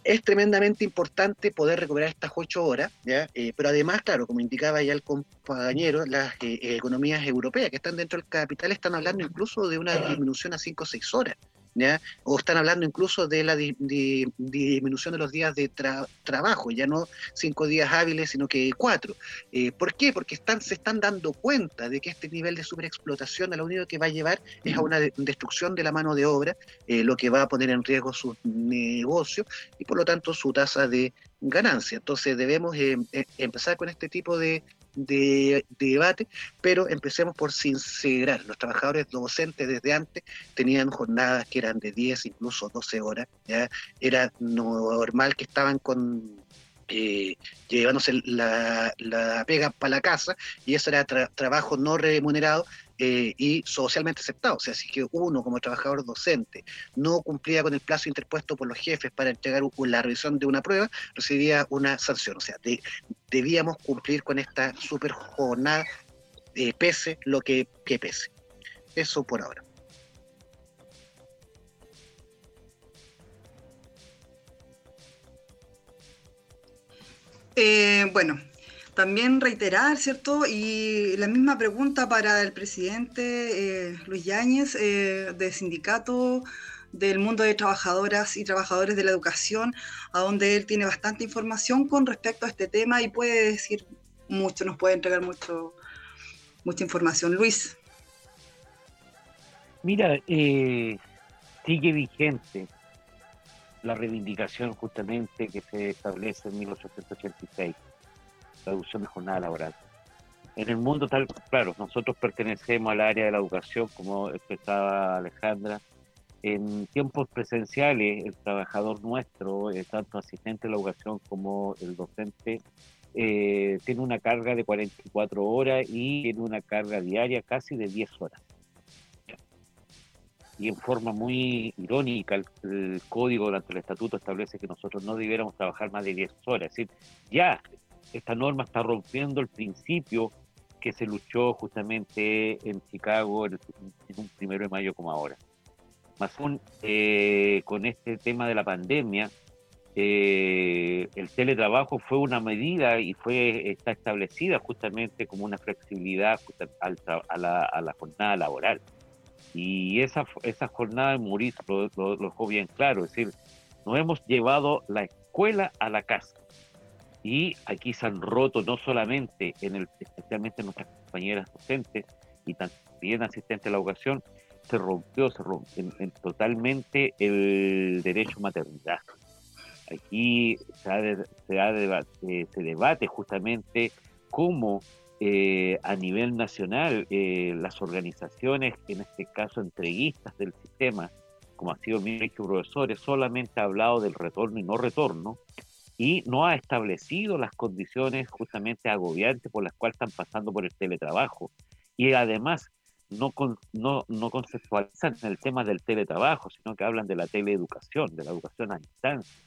es tremendamente importante poder recuperar estas ocho horas. Eh, pero además, claro, como indicaba ya el compañero, las eh, economías europeas que están dentro del capital están hablando incluso de una disminución a cinco o seis horas. ¿Ya? o están hablando incluso de la di di disminución de los días de tra trabajo, ya no cinco días hábiles, sino que cuatro. Eh, ¿Por qué? Porque están, se están dando cuenta de que este nivel de superexplotación a lo único que va a llevar es a una de destrucción de la mano de obra, eh, lo que va a poner en riesgo sus negocios y por lo tanto su tasa de ganancia. Entonces debemos eh, empezar con este tipo de, de, de, debate, pero empecemos por sincerar. Los trabajadores docentes desde antes tenían jornadas que eran de 10, incluso 12 horas. ¿ya? Era normal que estaban con eh, llevándose la, pega para la casa y eso era tra trabajo no remunerado eh, y socialmente aceptado. O sea, si que uno como trabajador docente no cumplía con el plazo interpuesto por los jefes para entregar la revisión de una prueba, recibía una sanción. O sea, de, debíamos cumplir con esta super jornada, eh, pese lo que pese. Eso por ahora. Eh, bueno, también reiterar, ¿cierto? Y la misma pregunta para el presidente eh, Luis Yáñez eh, del sindicato del mundo de trabajadoras y trabajadores de la educación, a donde él tiene bastante información con respecto a este tema y puede decir mucho, nos puede entregar mucho, mucha información. Luis. Mira, eh, sigue vigente la reivindicación justamente que se establece en 1886, la reducción de jornada laboral. En el mundo tal, claro, nosotros pertenecemos al área de la educación, como expresaba Alejandra, en tiempos presenciales el trabajador nuestro, eh, tanto asistente de la educación como el docente, eh, tiene una carga de 44 horas y tiene una carga diaria casi de 10 horas. Y en forma muy irónica el, el código durante el estatuto establece que nosotros no debiéramos trabajar más de 10 horas. Es decir, ya esta norma está rompiendo el principio que se luchó justamente en Chicago en un primero de mayo como ahora. Más aún, eh, con este tema de la pandemia, eh, el teletrabajo fue una medida y fue está establecida justamente como una flexibilidad a, la, a la jornada laboral. Y esa, esa jornada de Mauricio lo, lo- lo dejó bien claro, es decir, nos hemos llevado la escuela a la casa. Y aquí se han roto no solamente, en el, especialmente en nuestras compañeras docentes y también asistentes a la educación, se rompió, se rompió en- en totalmente el derecho a maternidad. Aquí se, ha de- se, ha deba- eh, se debate justamente cómo eh, a nivel nacional eh, las organizaciones, en este caso entreguistas del sistema, como ha sido mi colegio profesores, solamente ha hablado del retorno y no retorno, y no ha establecido las condiciones justamente agobiantes por las cuales están pasando por el teletrabajo. Y además no, con- no, no conceptualizan el tema del teletrabajo, sino que hablan de la teleeducación, de la educación a distancia.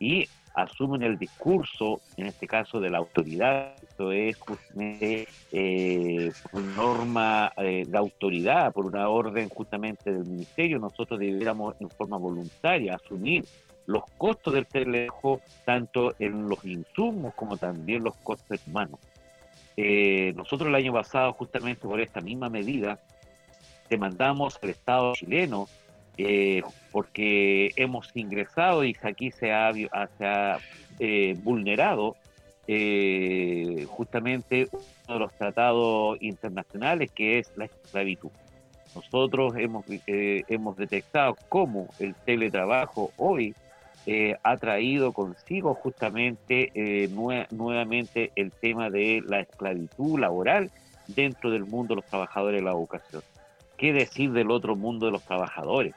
Y asumen el discurso, en este caso de la autoridad, esto es justamente eh, por norma eh, de autoridad, por una orden justamente del ministerio, nosotros debiéramos en forma voluntaria asumir los costos del teletrabajo, tanto en los insumos como también los costos humanos. Eh, nosotros el año pasado, justamente por esta misma medida, demandamos al Estado chileno eh, porque hemos ingresado y aquí se ha, ah, eh, vulnerado eh, justamente uno de los tratados internacionales que es la esclavitud. Nosotros hemos, eh, hemos detectado cómo el teletrabajo hoy eh, ha traído consigo justamente nue- nuevamente el tema de la esclavitud laboral dentro del mundo de los trabajadores de la educación. ¿Qué decir del otro mundo de los trabajadores?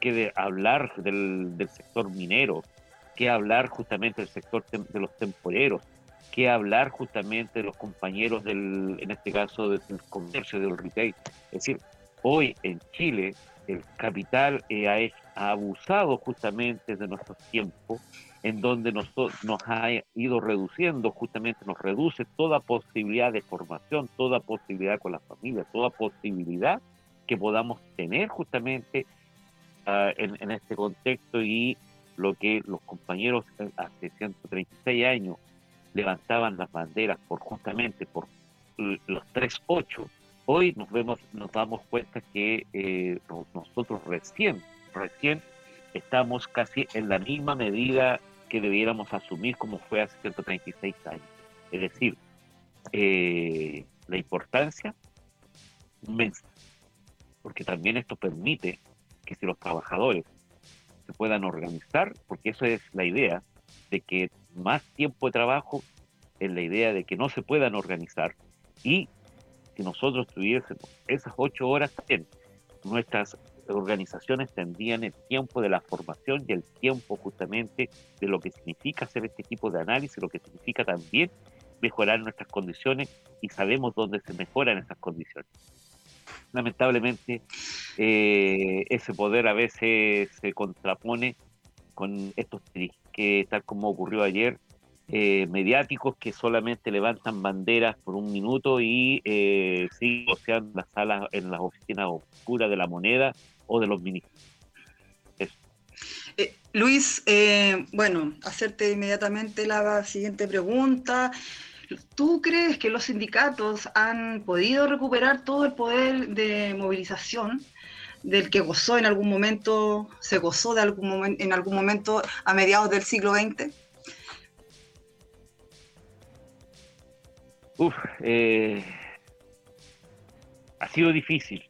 Que de hablar del, del sector minero, qué hablar justamente del sector tem- de los temporeros, qué hablar justamente de los compañeros del, en este caso, del comercio, del retail. Es decir, hoy en Chile el capital eh, ha abusado justamente de nuestros tiempos, en donde nos, nos ha ido reduciendo, justamente nos reduce toda posibilidad de formación, toda posibilidad con la familia, toda posibilidad que podamos tener justamente en, este contexto y lo que los compañeros eh, hace 136 años levantaban las banderas por justamente por l- los 3-8, hoy nos vemos, nos damos cuenta que eh, no- nosotros recién, recién estamos casi en la misma medida que debiéramos asumir como fue hace 136 años. Es decir, eh, la importancia inmensa, porque también esto permite que si los trabajadores se puedan organizar, porque eso es la idea, de que más tiempo de trabajo es la idea de que no se puedan organizar y si nosotros tuviésemos esas ocho horas también, nuestras organizaciones tendrían el tiempo de la formación y el tiempo justamente de lo que significa hacer este tipo de análisis, lo que significa también mejorar nuestras condiciones y sabemos dónde se mejoran esas condiciones. Lamentablemente, eh, ese poder a veces se contrapone con estos que, tal como ocurrió ayer, eh, mediáticos que solamente levantan banderas por un minuto y eh, siguen negociando las salas, en las oficinas oscuras de la moneda o de los ministros. Eh, Luis, bueno, hacerte inmediatamente la siguiente pregunta. ¿Tú crees que los sindicatos han podido recuperar todo el poder de movilización del que gozó en algún momento, se gozó de algún en algún momento a mediados del siglo XX? Uf, eh, ha sido difícil.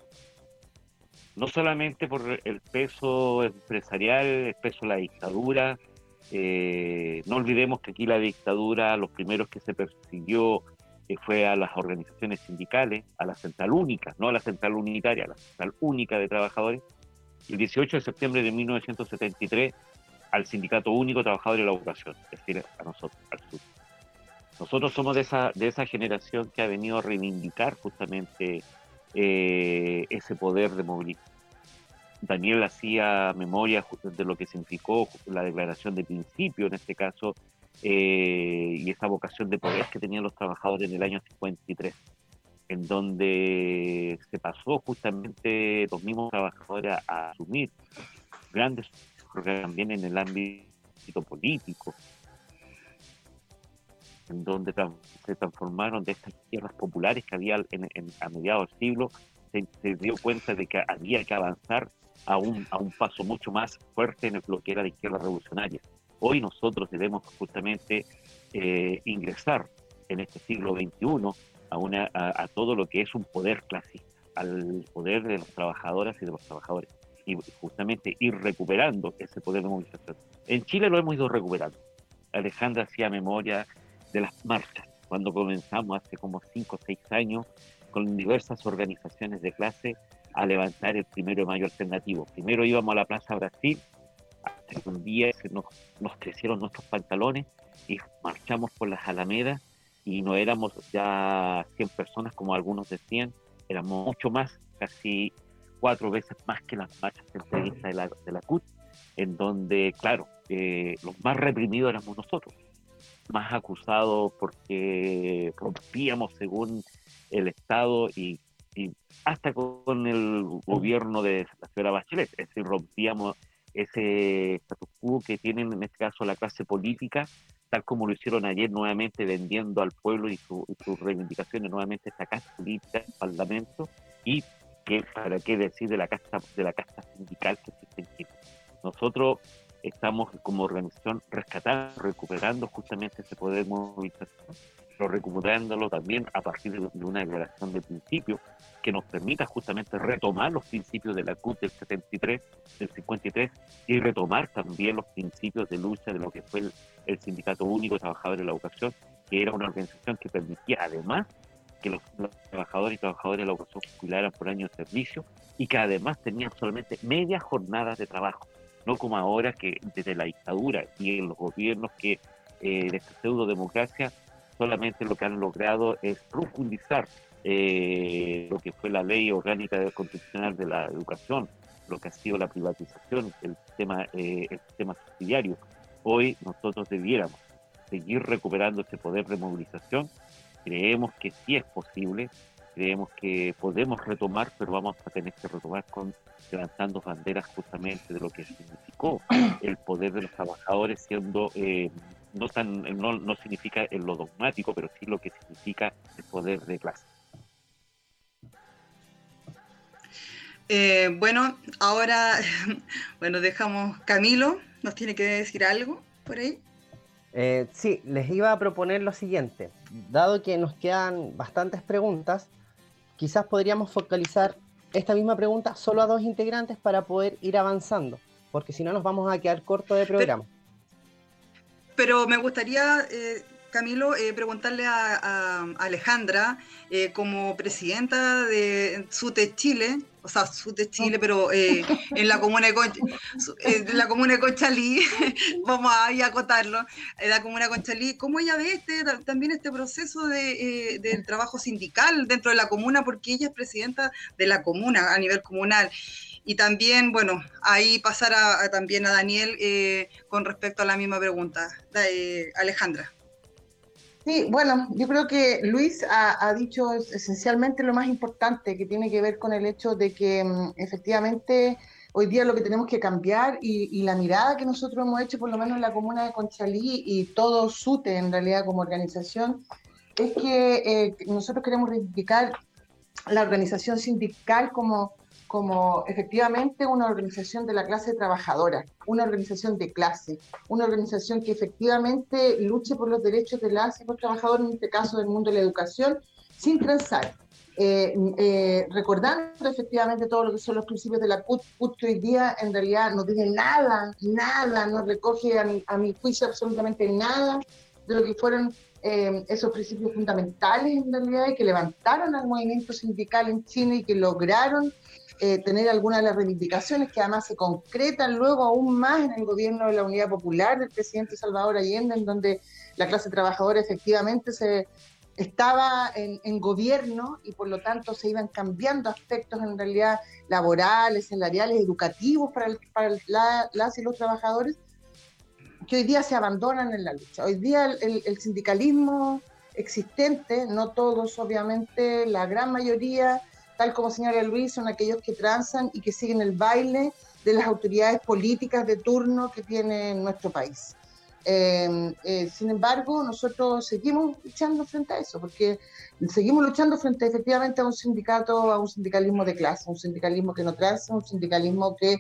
No solamente por el peso empresarial, el peso de la dictadura. Eh, no olvidemos que aquí la dictadura, los primeros que se persiguió eh, fue a las organizaciones sindicales, a la central única, no a la central unitaria, a la central única de trabajadores. El 18 de septiembre de 1973 al Sindicato Único de Trabajadores de la Educación, es decir, a nosotros, al sur. Nosotros somos de esa, de esa generación que ha venido a reivindicar justamente eh, ese poder de movilización. Daniel hacía memoria de lo que significó la declaración de principio, en este caso, eh, y esa vocación de poder que tenían los trabajadores en el año 53, en donde se pasó justamente los mismos trabajadores a, asumir grandes también en el ámbito político, en donde se transformaron de estas tierras populares que había a mediados del siglo, se, dio cuenta de que había que avanzar a un, a un paso mucho más fuerte en lo que era la izquierda revolucionaria. Hoy nosotros debemos justamente eh, ingresar en este siglo XXI a, una, a, todo lo que es un poder clasista, al poder de las trabajadoras y de los trabajadores, y justamente ir recuperando ese poder de movilización. En Chile lo hemos ido recuperando. Alejandra hacía memoria de las marchas, cuando comenzamos hace como 5 o 6 años con diversas organizaciones de clase a levantar el primero de mayo alternativo. Primero íbamos a la Plaza Brasil, hasta que un día nos, nos crecieron nuestros pantalones y marchamos por las Alamedas y no éramos ya 100 personas como algunos decían, éramos mucho más, casi cuatro veces más que las marchas de la, de la CUT, en donde, claro, eh, los más reprimidos éramos nosotros, más acusados porque rompíamos según el Estado y y hasta con el gobierno de la señora Bachelet, es decir, rompíamos ese status quo que tienen en este caso la clase política, tal como lo hicieron ayer nuevamente vendiendo al pueblo y, sus reivindicaciones nuevamente esta casta política, el parlamento, y que para qué decir de la casta, de la casta sindical que existe en Chile. Nosotros estamos como organización rescatando, recuperando justamente ese poder de movilización pero recuperándolo también a partir de una declaración de principio que nos permita justamente retomar los principios de la CUT del 73, del 53 y retomar también los principios de lucha de lo que fue el, Sindicato Único de Trabajadores de la Educación, que era una organización que permitía además que los, trabajadores y trabajadoras de la educación jubilaran por año de servicio y que además tenían solamente media jornada de trabajo, no como ahora que desde la dictadura y en los gobiernos que eh, de esta pseudo democracia solamente lo que han logrado es profundizar eh, lo que fue la ley orgánica constitucional de la educación, lo que ha sido la privatización, el sistema, eh, el sistema subsidiario. Hoy nosotros debiéramos seguir recuperando ese poder de movilización. Creemos que sí es posible, creemos que podemos retomar, pero vamos a tener que retomar con levantando banderas justamente de lo que significó el poder de los trabajadores siendo eh, no, tan, no, no significa en lo dogmático, pero sí lo que significa el poder de clase. Eh, bueno, ahora, <laughs> bueno, dejamos Camilo, ¿nos tiene que decir algo por ahí? Eh, sí, les iba a proponer lo siguiente. Dado que nos quedan bastantes preguntas, quizás podríamos focalizar esta misma pregunta solo a dos integrantes para poder ir avanzando, porque si no nos vamos a quedar corto de programa. Pero me gustaría, eh, Camilo, eh, preguntarle a, Alejandra, eh, como presidenta de SUTE Chile, o sea, SUTE Chile, pero en la comuna de, la comuna de Conchalí, <laughs> vamos a, a acotarlo, en la comuna de Conchalí, ¿cómo ella ve este, también este proceso de, del trabajo sindical dentro de la comuna? Porque ella es presidenta de la comuna a nivel comunal. Y también, bueno, ahí pasar a, también a Daniel eh, con respecto a la misma pregunta. Eh, Alejandra. Sí, bueno, yo creo que Luis ha, dicho esencialmente lo más importante que tiene que ver con el hecho de que mm, efectivamente hoy día lo que tenemos que cambiar y, la mirada que nosotros hemos hecho, por lo menos en la comuna de Conchalí y todo SUTE en realidad como organización, es que eh, nosotros queremos reivindicar la organización sindical como como efectivamente una organización de la clase trabajadora, una organización de clase, una organización que efectivamente luche por los derechos de las y los trabajadores, en este caso del mundo de la educación, sin transar. Eh, eh, recordando efectivamente todo lo que son los principios de la CUT, CUT hoy día en realidad no tiene nada, nada, no recoge a mi, a mi juicio absolutamente nada de lo que fueron eh, esos principios fundamentales en realidad y que levantaron al movimiento sindical en China y que lograron eh, tener algunas de las reivindicaciones que además se concretan luego aún más en el gobierno de la Unidad Popular del presidente Salvador Allende, en donde la clase trabajadora efectivamente se, estaba en, en, gobierno y por lo tanto se iban cambiando aspectos en realidad laborales, salariales, educativos para, para las y los trabajadores, que hoy día se abandonan en la lucha. Hoy día el, el sindicalismo existente, no todos obviamente, la gran mayoría, tal como señala Luis, son aquellos que transan y que siguen el baile de las autoridades políticas de turno que tiene nuestro país. Eh, eh, sin embargo, nosotros seguimos luchando frente a eso, porque seguimos luchando frente efectivamente a un sindicato, a un sindicalismo de clase, un sindicalismo que no transa, un sindicalismo que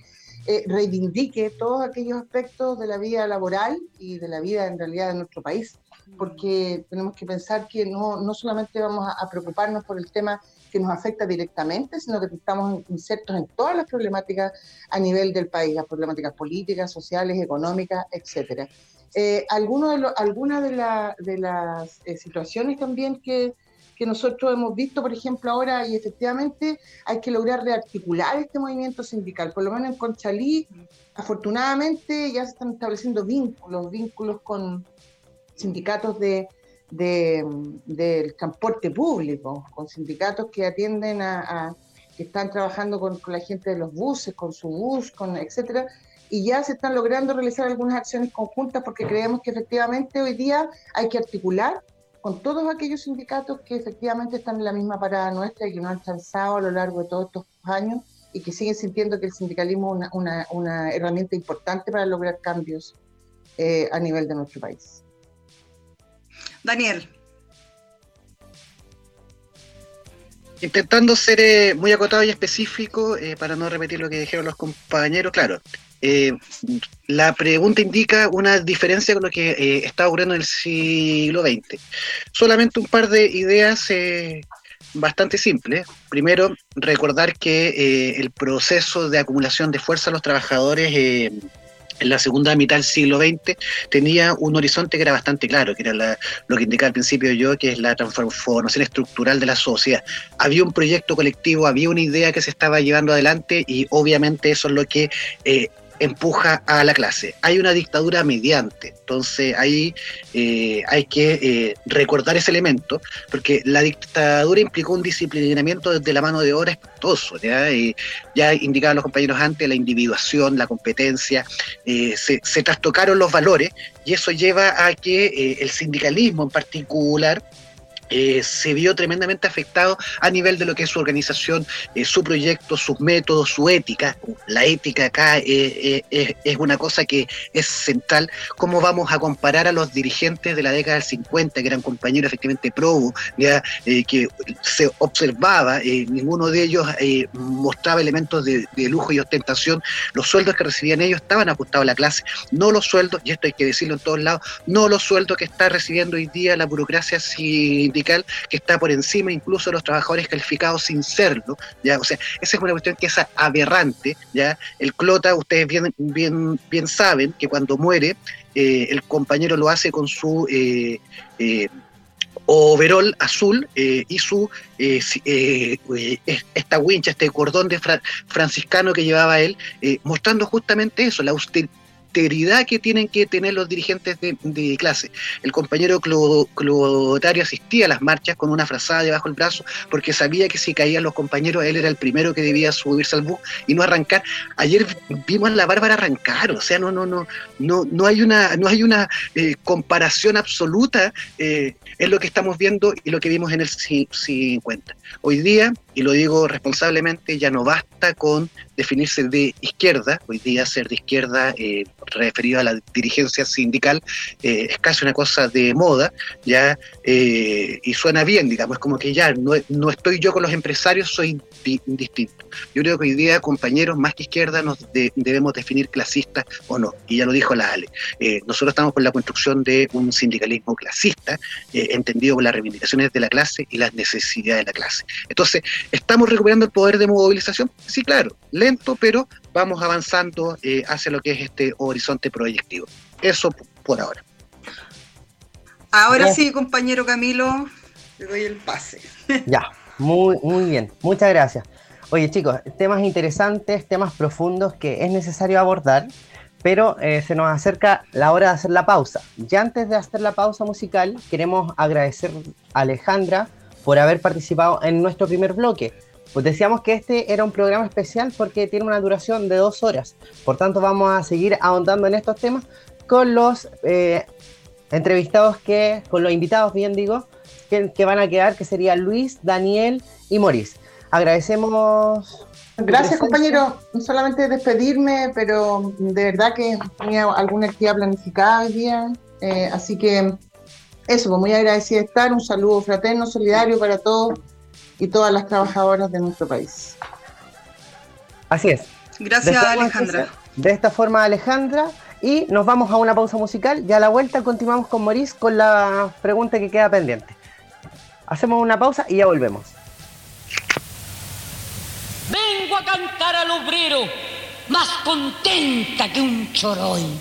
eh, reivindique todos aquellos aspectos de la vida laboral y de la vida en realidad de nuestro país, porque tenemos que pensar que no, no solamente vamos a, a preocuparnos por el tema que nos afecta directamente, sino que estamos insertos en todas las problemáticas a nivel del país, las problemáticas políticas, sociales, económicas, etcétera. Eh, de algunas de, de las eh, situaciones también que, que, nosotros hemos visto, por ejemplo, ahora, y efectivamente hay que lograr rearticular este movimiento sindical. Por lo menos en Conchalí, afortunadamente, ya se están estableciendo vínculos, vínculos con sindicatos de, del transporte público, con sindicatos que atienden a, que están trabajando con, con, la gente de los buses, con su bus, con etcétera, y ya se están logrando realizar algunas acciones conjuntas porque creemos que efectivamente hoy día hay que articular con todos aquellos sindicatos que efectivamente están en la misma parada nuestra y que no han transado a lo largo de todos estos años y que siguen sintiendo que el sindicalismo es una, una, herramienta importante para lograr cambios eh, a nivel de nuestro país. Daniel. Intentando ser eh, muy acotado y específico, eh, para no repetir lo que dijeron los compañeros, claro, eh, la pregunta indica una diferencia con lo que está ocurriendo en el siglo XX. Solamente un par de ideas bastante simples. Primero, recordar que el proceso de acumulación de fuerza a los trabajadores en la segunda mitad del siglo XX tenía un horizonte que era bastante claro, que era la, lo que indicaba al principio yo, que es la transformación estructural de la sociedad. Había un proyecto colectivo, había una idea que se estaba llevando adelante y obviamente eso es lo que eh, empuja a la clase. Hay una dictadura mediante, entonces ahí eh, hay que eh, recordar ese elemento, porque la dictadura implicó un disciplinamiento desde la mano de obra espantoso, ¿ya? Indicaban los compañeros antes, la individuación, la competencia, eh, se, se, trastocaron los valores y eso lleva a que el sindicalismo en particular, eh, se vio tremendamente afectado a nivel de lo que es su organización, eh, su proyecto, sus métodos, su ética. La ética acá eh, es una cosa que es central. ¿Cómo vamos a comparar a los dirigentes de la década del 50, que eran compañeros efectivamente probo, que se observaba, ninguno de ellos mostraba elementos de, de, lujo y ostentación? Los sueldos que recibían ellos estaban ajustados a la clase, no los sueldos, y esto hay que decirlo en todos lados, no los sueldos que está recibiendo hoy día la burocracia sin que está por encima incluso de los trabajadores calificados sin serlo, ¿ya? O sea, esa es una cuestión que es aberrante, ¿ya? El clota, ustedes bien, bien, bien saben que cuando muere, eh, el compañero lo hace con su... Eh, eh, overol azul eh, y su eh, esta wincha, este cordón de fra franciscano que llevaba él, mostrando justamente eso, la austeridad que tienen que tener los dirigentes de, clase. El compañero Clotario asistía a las marchas con una frazada debajo del brazo porque sabía que si caían los compañeros él era el primero que debía subirse al bus y no arrancar. Ayer vimos a la Bárbara arrancar, o sea, no, no, no, no, no hay una, no hay una eh, comparación absoluta eh, en lo que estamos viendo y lo que vimos en el 50. Hoy día, y lo digo responsablemente, ya no basta con definirse de izquierda, hoy día ser de izquierda eh, referido a la dirigencia sindical eh, es casi una cosa de moda, ya, eh, y suena bien, digamos, como que ya no, estoy yo con los empresarios, soy di distinto. Yo creo que hoy día, compañeros, más que izquierda, nos de, debemos definir clasistas o no, y ya lo dijo la Ale. Nosotros estamos con la construcción de un sindicalismo clasista, entendido con las reivindicaciones de la clase y las necesidades de la clase. Entonces, ¿estamos recuperando el poder de movilización? Sí, claro, lento, pero vamos avanzando eh, hacia lo que es este horizonte proyectivo. Eso por ahora. Ahora bien. sí, compañero Camilo, le doy el pase. <laughs> Ya, muy, muy bien, muchas gracias. Oye chicos, temas interesantes, temas profundos que es necesario abordar, pero eh, se nos acerca la hora de hacer la pausa. Ya antes de hacer la pausa musical, queremos agradecer a Alejandra por haber participado en nuestro primer bloque. Pues decíamos que este era un programa especial porque tiene una duración de dos horas. Por tanto, vamos a seguir ahondando en estos temas con los eh, entrevistados que, con los invitados, bien digo, que, que van a quedar, que serían Luis, Daniel y Maurice. Agradecemos Gracias, compañero. Solamente despedirme, pero de verdad que tenía alguna actividad planificada hoy día. eh, así que eso, pues muy agradecida de estar. Un saludo fraterno, solidario para todos y todas las trabajadoras de nuestro país. Así es. Gracias, Alejandra. De esta forma, Alejandra. Y nos vamos a una pausa musical. Y a la vuelta continuamos con Maurice con la pregunta que queda pendiente. Hacemos una pausa y ya volvemos. Vengo a cantar al obrero, más contenta que un choroy.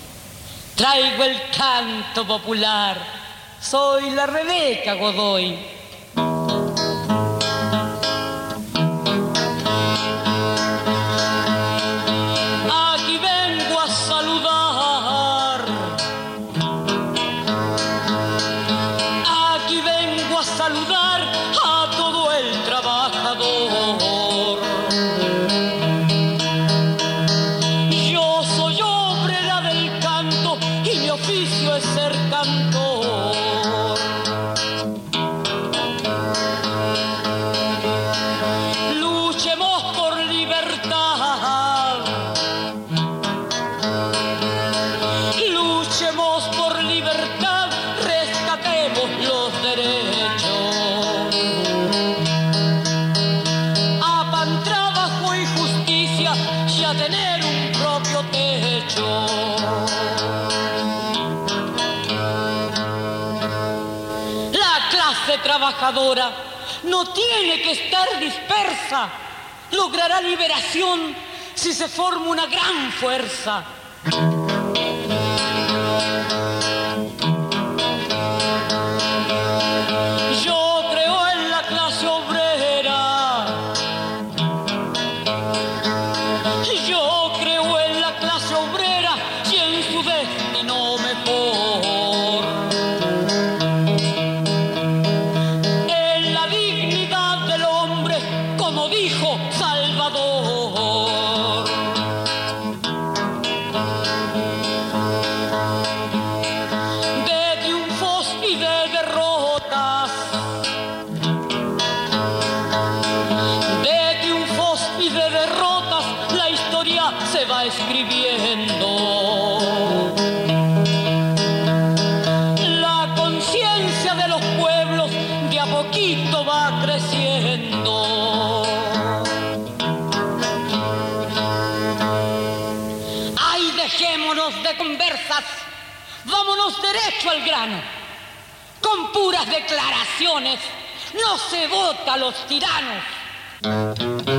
Traigo el canto popular, soy la Rebeca Godoy. Logrará liberación si se forma una gran fuerza. Vámonos derecho al grano. Con puras declaraciones no se vota a los tiranos.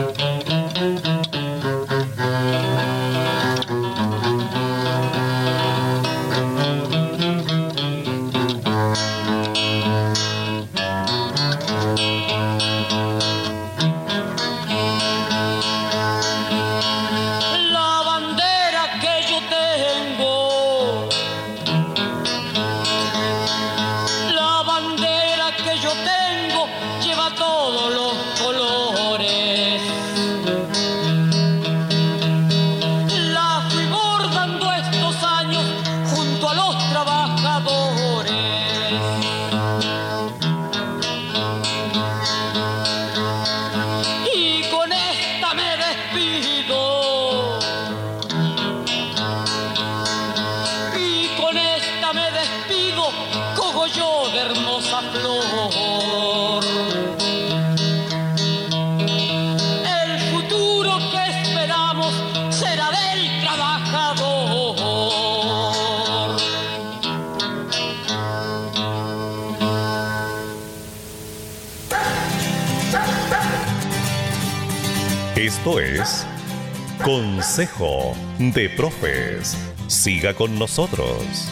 De Profes. Siga con nosotros.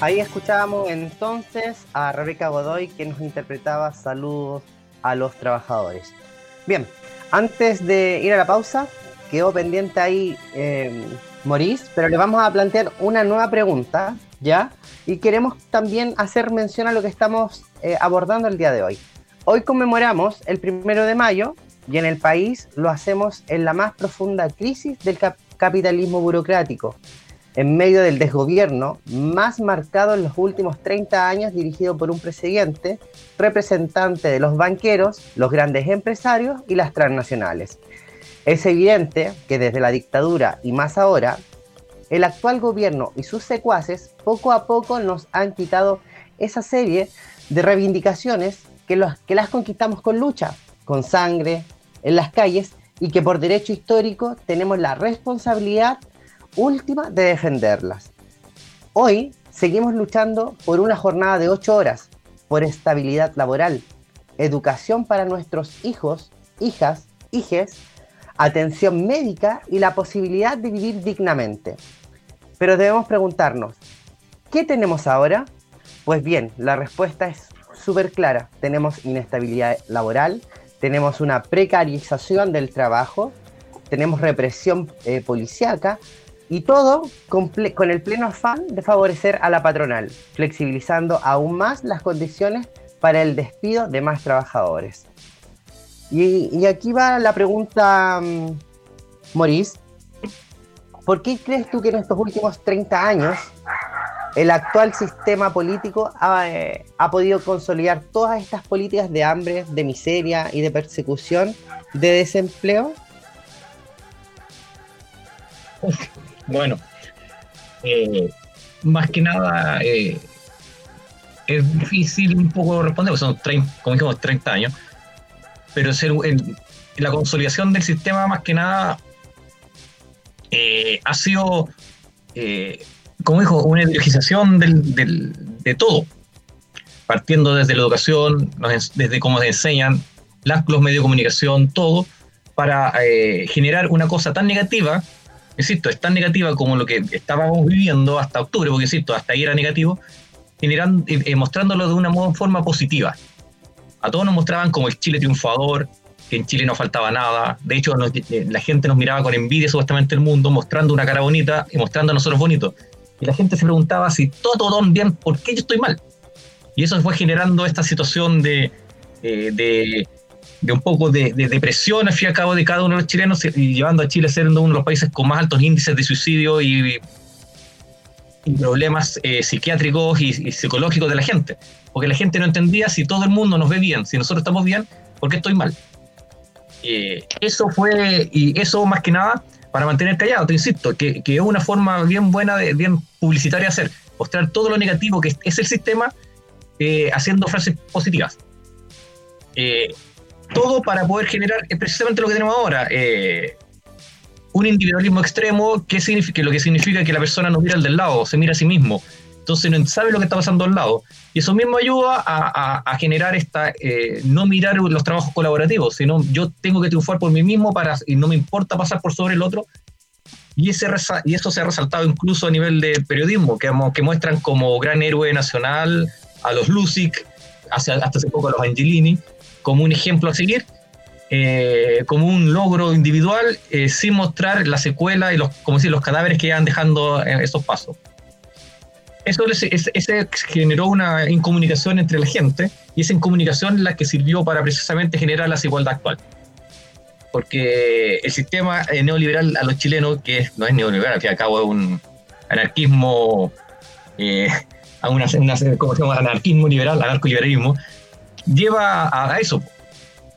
Ahí escuchábamos entonces a Rebeca Godoy que nos interpretaba Saludos a los trabajadores. Bien, antes de ir a la pausa, quedó pendiente ahí eh, Maurice, pero le vamos a plantear una nueva pregunta, ¿ya? Y queremos también hacer mención a lo que estamos eh, abordando el día de hoy. Hoy conmemoramos el primero de mayo y en el país lo hacemos en la más profunda crisis del capitalismo burocrático, en medio del desgobierno más marcado en los últimos 30 años dirigido por un presidente representante de los banqueros, los grandes empresarios y las transnacionales. Es evidente que desde la dictadura y más ahora, el actual gobierno y sus secuaces poco a poco nos han quitado esa serie de reivindicaciones que, las conquistamos con lucha, con sangre, en las calles y que por derecho histórico tenemos la responsabilidad última de defenderlas. Hoy seguimos luchando por una jornada de ocho horas, por estabilidad laboral, educación para nuestros hijos, hijas, hijes, atención médica y la posibilidad de vivir dignamente. Pero debemos preguntarnos, ¿qué tenemos ahora? Pues bien, la respuesta es súper clara. Tenemos inestabilidad laboral, tenemos una precarización del trabajo, tenemos represión eh, policíaca, y todo con, el pleno afán de favorecer a la patronal, flexibilizando aún más las condiciones para el despido de más trabajadores. Y, aquí va la pregunta, um, Maurice. ¿Por qué crees tú que en estos últimos 30 años el actual sistema político ha, eh, ha, podido consolidar todas estas políticas de hambre, de miseria y de persecución, de desempleo? <laughs> Bueno, eh, más que nada eh, es difícil un poco responder, porque son 30, como dijimos, 30 años, pero la consolidación del sistema más que nada eh, ha sido, como dijo, una ideologización de todo, partiendo desde la educación, desde cómo se enseñan, los medios de comunicación, todo, para generar una cosa tan negativa insisto, es tan negativa como lo que estábamos viviendo hasta octubre, porque insisto, hasta ahí era negativo, generando, eh, eh, mostrándolo de una forma positiva. A todos nos mostraban como el Chile triunfador, que en Chile no faltaba nada. De hecho, eh, la gente nos miraba con envidia supuestamente el mundo, mostrando una cara bonita y mostrando a nosotros bonitos. Y la gente se preguntaba si todo, todo bien, ¿por qué yo estoy mal? Y eso fue generando esta situación de, de de un poco de, depresión al fin y al cabo de cada uno de los chilenos y llevando a Chile a ser uno de los países con más altos índices de suicidio y, problemas eh, psiquiátricos y, psicológicos de la gente. Porque la gente no entendía si todo el mundo nos ve bien, si nosotros estamos bien, ¿por qué estoy mal? Eh, eso fue, y eso más que nada para mantener callado, te insisto, que, es una forma bien buena, de, bien publicitaria de hacer, mostrar todo lo negativo que es, el sistema eh, haciendo frases positivas todo para poder generar precisamente lo que tenemos ahora. Un individualismo extremo que, significa, lo que significa que la persona no mira al del lado, se mira a sí mismo. Entonces no sabe lo que está pasando al lado. Y eso mismo ayuda a, generar esta, eh, no mirar los trabajos colaborativos, sino yo tengo que triunfar por mí mismo para, y no me importa pasar por sobre el otro. Y, ese, y eso se ha resaltado incluso a nivel de periodismo, que, que muestran como gran héroe nacional a los Lusic, hasta hace poco a los Angelini, como un ejemplo a seguir, eh, como un logro individual, eh, sin mostrar la secuela y los, como decir, los cadáveres que iban dejando eh, esos pasos. Eso ese, generó una incomunicación entre la gente y esa incomunicación es la que sirvió para precisamente generar la desigualdad actual. Porque el sistema neoliberal a los chilenos, que no es neoliberal, al fin y al cabo es un anarquismo, a una, ¿cómo se llama? Anarquismo liberal, anarco-liberalismo, lleva a, eso,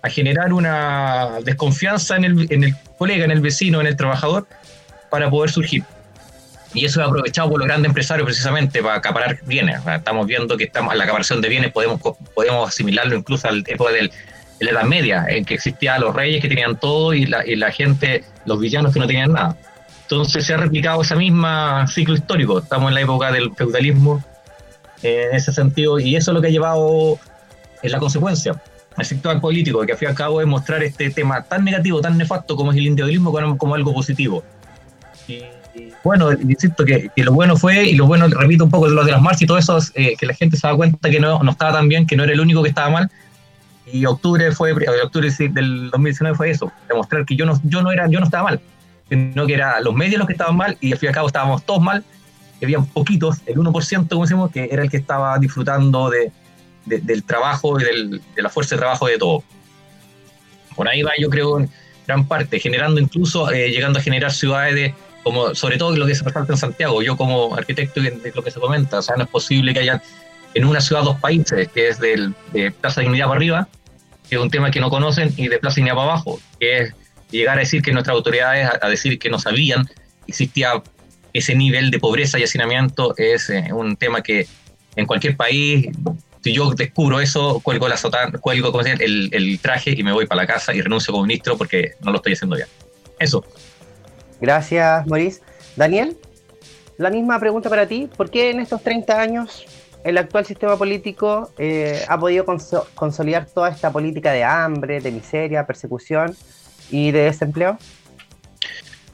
a generar una desconfianza en el, en el colega, en el vecino, en el trabajador, para poder surgir. Y eso es aprovechado por los grandes empresarios precisamente para acaparar bienes. Estamos viendo que estamos, la acaparación de bienes podemos, podemos asimilarlo incluso al tiempo del, de la Edad Media, en que existían los reyes que tenían todo y la, y la gente, los villanos que no tenían nada. Entonces se ha replicado ese mismo ciclo histórico. Estamos en la época del feudalismo en ese sentido y eso es lo que ha llevado es la consecuencia. El sector político, que al fin y al cabo es mostrar este tema tan negativo, tan nefasto como es el individualismo, como, algo positivo. Y, bueno, insisto que, lo bueno fue, y lo bueno, repito un poco los de las marchas y todo eso, eh, que la gente se da cuenta que no, no estaba tan bien, que no era el único que estaba mal, Y octubre fue, octubre del 2019 fue eso, demostrar que yo no, yo no era, yo no estaba mal, sino que eran los medios los que estaban mal y al fin y al cabo estábamos todos mal, que habían poquitos, el 1%, como decimos, que era el que estaba disfrutando de, del trabajo y del, de la fuerza de trabajo de todo. Por ahí va, yo creo, en gran parte, generando incluso, eh, llegando a generar ciudades de, como, sobre todo lo que se resalta en Santiago, yo como arquitecto de lo que se comenta, o sea, no es posible que haya en una ciudad dos países, que es del, de Plaza Dignidad para arriba, que es un tema que no conocen, y de Plaza Dignidad para abajo, que es llegar a decir que nuestras autoridades, a, decir que no sabían existía ese nivel de pobreza y hacinamiento, es eh, un tema que en cualquier país, si yo descubro eso, cuelgo, la sotana, cuelgo el, el traje y me voy para la casa y renuncio como ministro porque no lo estoy haciendo bien. Eso. Gracias, Maurice. Daniel, la misma pregunta para ti. ¿Por qué en estos 30 años el actual sistema político eh, ha podido consolidar toda esta política de hambre, de miseria, persecución y de desempleo?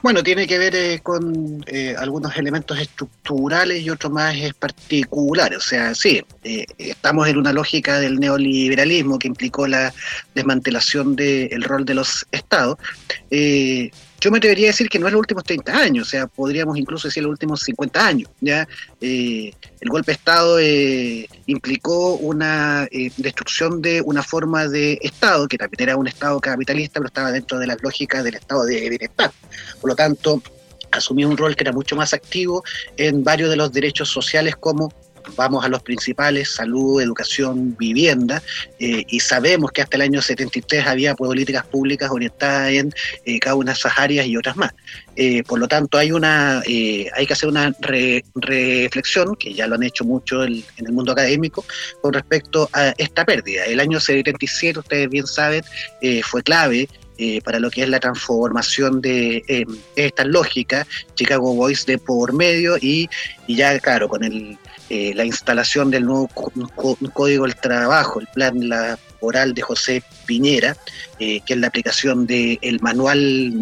Bueno, tiene que ver eh, con eh, algunos elementos estructurales y otros más particulares. O sea, sí, estamos en una lógica del neoliberalismo que implicó la desmantelación del rol de los estados yo me atrevería a decir que no es los últimos 30 años, o sea, podríamos incluso decir los últimos 50 años. ¿ya? Eh, el golpe de Estado eh, implicó una eh, destrucción de una forma de Estado, que también era un Estado capitalista, pero estaba dentro de las lógicas del Estado de bienestar. Por lo tanto, asumió un rol que era mucho más activo en varios de los derechos sociales como vamos a los principales, salud, educación, vivienda, eh, y sabemos que hasta el año 73 había políticas públicas orientadas en eh, cada una de esas áreas y otras más. Eh, por lo tanto, hay, una, hay que hacer una reflexión, que ya lo han hecho mucho en el mundo académico, con respecto a esta pérdida. El año 77, ustedes bien saben, fue clave para lo que es la transformación de esta lógica, Chicago Boys de por medio y, y, ya, claro, con el eh, la instalación del nuevo Código del Trabajo, el plan laboral de José Piñera, eh, que es la aplicación del manual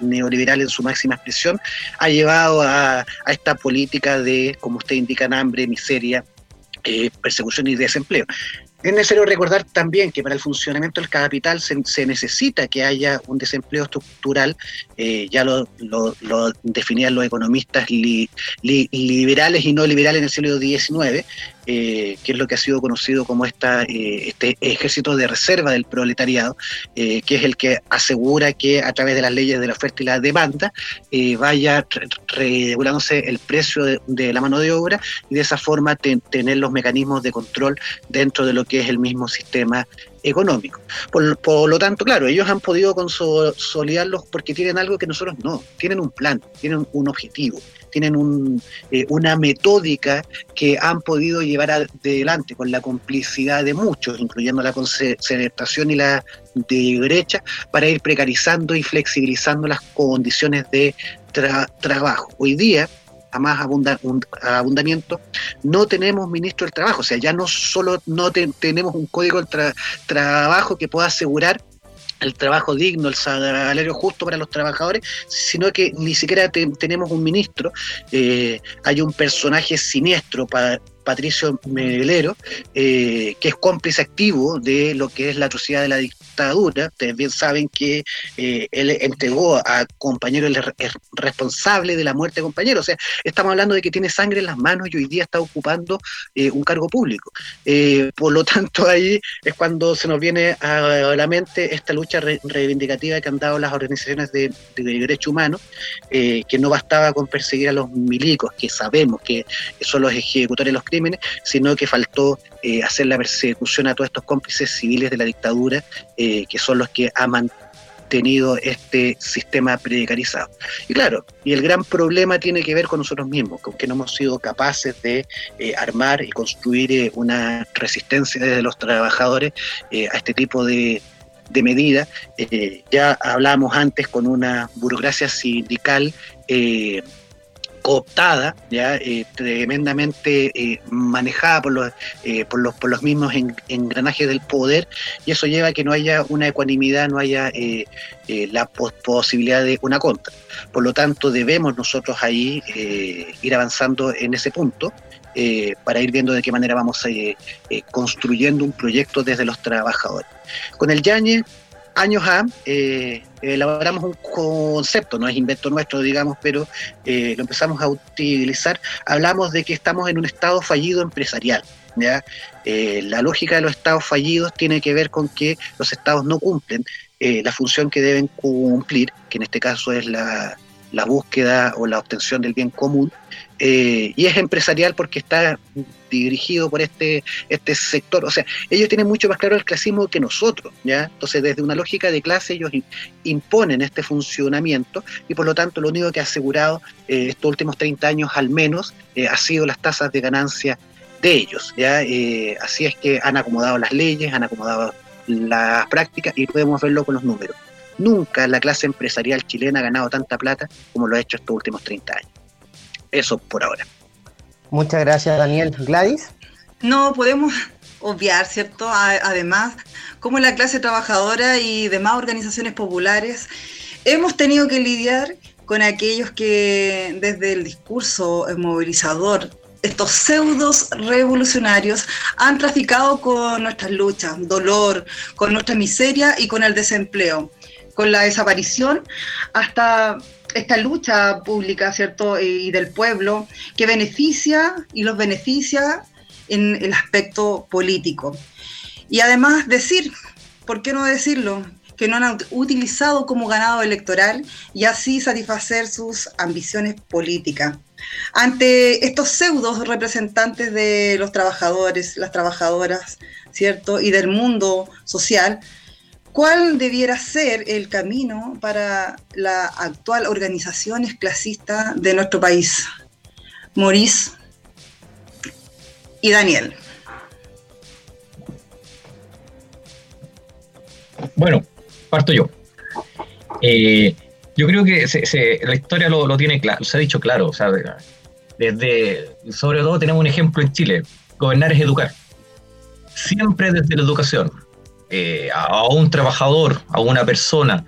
neoliberal en su máxima expresión, ha llevado a, esta política de, como usted indica, hambre, miseria, eh, persecución y desempleo. Es necesario recordar también que para el funcionamiento del capital se, necesita que haya un desempleo estructural, eh, ya lo, definían los economistas liberales y no liberales en el siglo XIX, eh, que es lo que ha sido conocido como eh, este ejército de reserva del proletariado, que es el que asegura que a través de las leyes de la oferta y la demanda vaya regulándose el precio de, la mano de obra y de esa forma tener los mecanismos de control dentro de lo que es el mismo sistema económico. Por, lo tanto, claro, ellos han podido consolidarlos porque tienen algo que nosotros no, tienen un plan, tienen un objetivo, tienen un, eh, una metódica que han podido llevar adelante con la complicidad de muchos, incluyendo la concertación y la derecha, para ir precarizando y flexibilizando las condiciones de trabajo. Hoy día, a más abundamiento, no tenemos ministro del trabajo, o sea, ya no solo no tenemos un código del trabajo que pueda asegurar el trabajo digno, el salario justo para los trabajadores, sino que ni siquiera tenemos un ministro, eh, hay un personaje siniestro para Patricio Melero, eh, que es cómplice activo de lo que es la atrocidad de la dictadura. Ustedes bien saben que eh, él entregó a compañero el, responsable de la muerte de compañero. O sea, estamos hablando de que tiene sangre en las manos y hoy día está ocupando eh, un cargo público. por lo tanto, ahí es cuando se nos viene a la mente esta lucha reivindicativa que han dado las organizaciones de, de derechos humanos, que no bastaba con perseguir a los milicos, que sabemos que son los ejecutores de los crímenes, sino que faltó eh, hacer la persecución a todos estos cómplices civiles de la dictadura, eh, que son los que han mantenido este sistema precarizado. Y claro, y el gran problema tiene que ver con nosotros mismos, con que no hemos sido capaces de eh, armar y construir una resistencia desde los trabajadores a este tipo de, de medidas. ya hablamos antes con una burocracia sindical cooptada, ya eh, tremendamente eh, manejada por los, eh, por los por los mismos engranajes del poder y eso lleva a que no haya una ecuanimidad, no haya la posibilidad de una contra. Por lo tanto, debemos nosotros ahí ir avanzando en ese punto eh, para ir viendo de qué manera vamos eh, eh, construyendo un proyecto desde los trabajadores. Con el Yañe, años A, elaboramos un concepto, no es invento nuestro, digamos, pero lo empezamos a utilizar. Hablamos de que estamos en un estado fallido empresarial. ¿ya? la lógica de los estados fallidos tiene que ver con que los estados no cumplen la función que deben cumplir, que en este caso es la, búsqueda o la obtención del bien común, eh, y es empresarial porque está dirigido por este, este sector. O sea, ellos tienen mucho más claro el clasismo que nosotros, ¿ya? Entonces, desde una lógica de clase, ellos imponen este funcionamiento y por lo tanto lo único que ha asegurado eh, estos últimos 30 años al menos eh, ha sido las tasas de ganancia de ellos, ¿ya? así es que han acomodado las leyes, han acomodado las prácticas y podemos verlo con los números. Nunca la clase empresarial chilena ha ganado tanta plata como lo ha hecho estos últimos 30 años. Eso por ahora. Muchas gracias, Daniel. Gladys. No podemos obviar, ¿cierto? Además, como la clase trabajadora y demás organizaciones populares hemos tenido que lidiar con aquellos que desde el discurso movilizador, estos pseudos revolucionarios han traficado con nuestras luchas, dolor, con nuestra miseria y con el desempleo con la desaparición hasta esta lucha pública, ¿cierto? Y del pueblo que beneficia y los beneficia en el aspecto político. Y además decir, ¿por qué no decirlo? que no han utilizado como ganado electoral y así satisfacer sus ambiciones políticas. Ante estos pseudos representantes de los trabajadores, las trabajadoras, ¿cierto? Y del mundo social, ¿Cuál debiera ser el camino para la actual organización esclasista de nuestro país? Maurice y Daniel. Bueno, parto yo. Eh, yo creo que la historia lo, tiene se ha dicho claro. desde, sobre todo tenemos un ejemplo en Chile. Gobernar es educar. Siempre desde la educación eh, a un trabajador, a una persona,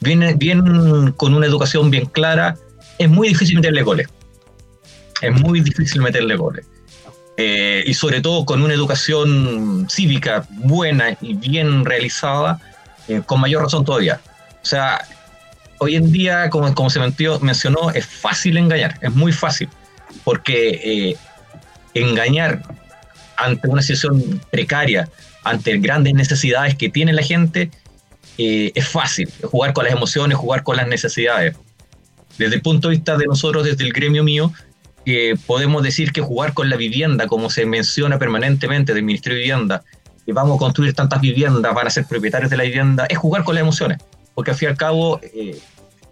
bien, bien con una educación bien clara, es muy difícil meterle goles. Es muy difícil meterle goles. Eh, y sobre todo con una educación cívica buena y bien realizada, eh, con mayor razón todavía. O sea, hoy en día, como, como se mencionó, es fácil engañar, es muy fácil, porque engañar ante una situación precaria, ante grandes necesidades que tiene la gente, eh, es fácil jugar con las emociones, jugar con las necesidades. Desde el punto de vista de nosotros, desde el gremio mío, podemos decir que jugar con la vivienda, como se menciona permanentemente del Ministerio de Vivienda, que vamos a construir tantas viviendas, van a ser propietarios de la vivienda, es jugar con las emociones. Porque al fin y al cabo, eh,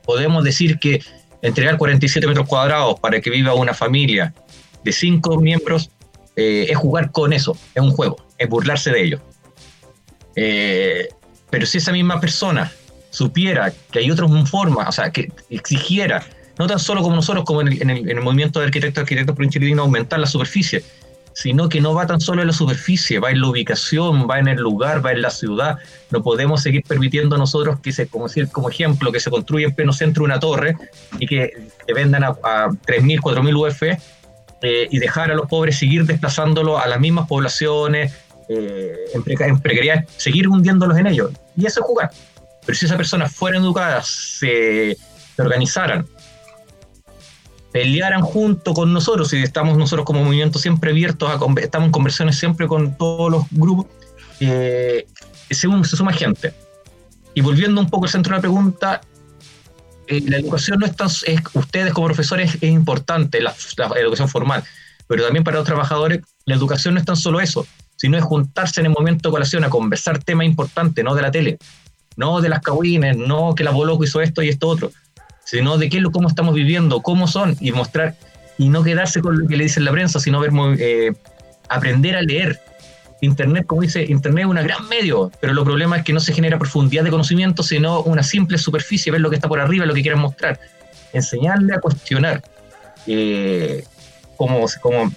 podemos decir que entregar 47 metros cuadrados para que viva una familia de cinco miembros es jugar con eso, es un juego es burlarse de ellos. Eh, pero si esa misma persona supiera que hay otras formas, o sea, que exigiera, no tan solo como nosotros, como en el, movimiento de arquitectos, arquitectos un aumentar la superficie, sino que no va tan solo en la superficie, va en la ubicación, va en el lugar, va en la ciudad. No podemos seguir permitiendo nosotros que se, como decir, como ejemplo, que se construya en pleno centro una torre y que te vendan a, a 3.000, 4.000 UF eh, y dejar a los pobres seguir desplazándolo a las mismas poblaciones, eh, en, precariedad, seguir hundiéndolos en ellos. Y eso es jugar. Pero si esas personas fueran educadas, se, organizaran, pelearan junto con nosotros, y estamos nosotros como movimiento siempre abiertos, a, estamos en conversaciones siempre con todos los grupos, eh, se, se suma gente. Y volviendo un poco al centro de la pregunta, eh, la educación no es tan, es, ustedes como profesores es importante, la, educación formal, pero también para los trabajadores, la educación no es tan solo eso, sino es juntarse en el momento de colación a conversar temas importantes, no de la tele, no de las cahuines, no que la Boloco hizo esto y esto otro, sino de qué, cómo estamos viviendo, cómo son, y mostrar, y no quedarse con lo que le dice la prensa, sino ver, eh, aprender a leer. Internet, como dice, Internet es un gran medio, pero lo problema es que no se genera profundidad de conocimiento, sino una simple superficie, ver lo que está por arriba, lo que quieren mostrar. Enseñarle a cuestionar. Eh, como, como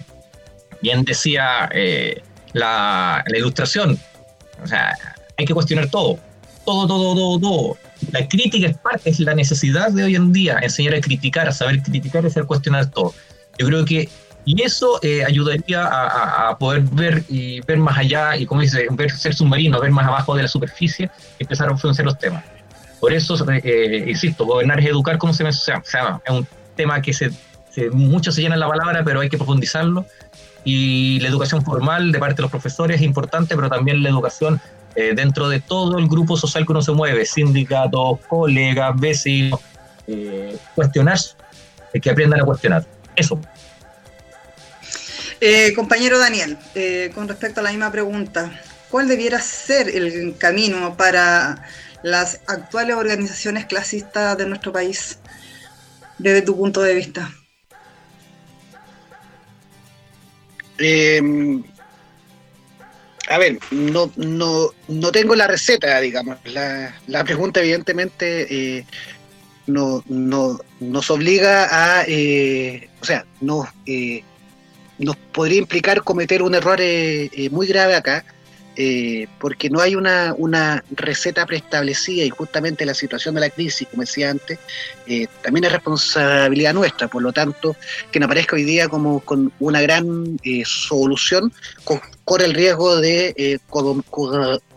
bien decía eh, la, ilustración. O sea, hay que cuestionar todo. Todo, todo, todo, todo. La crítica es parte, es la necesidad de hoy en día, enseñar a criticar, a saber criticar y saber cuestionar todo. Yo creo que Y eso eh, ayudaría a, poder ver y ver más allá, y como dice, ver ser submarino, ver más abajo de la superficie y empezar a ofrecer los temas. Por eso, eh, eh, insisto, gobernar es educar como se me llama. Es un tema que se, se, mucho se llena en la palabra, pero hay que profundizarlo. Y la educación formal de parte de los profesores es importante, pero también la educación eh, dentro de todo el grupo social que uno se mueve, sindicatos, colegas, vecinos, eh, cuestionar, que aprendan a cuestionar. Eso. Compañero Daniel, con respecto a la misma pregunta, ¿cuál debiera ser el camino para las actuales organizaciones clasistas de nuestro país, desde tu punto de vista? Em, a ver, no, no, no tengo la receta, digamos. La, la pregunta, evidentemente, eh, no, no, nos obliga a, eh, o sea, no, eh, nos podría implicar cometer un error muy grave acá, eh, porque no hay una, una, receta preestablecida y justamente la situación de la crisis, como decía antes, eh, también es responsabilidad nuestra, por lo tanto, que no aparezca hoy día como con una gran eh, solución, corre el riesgo de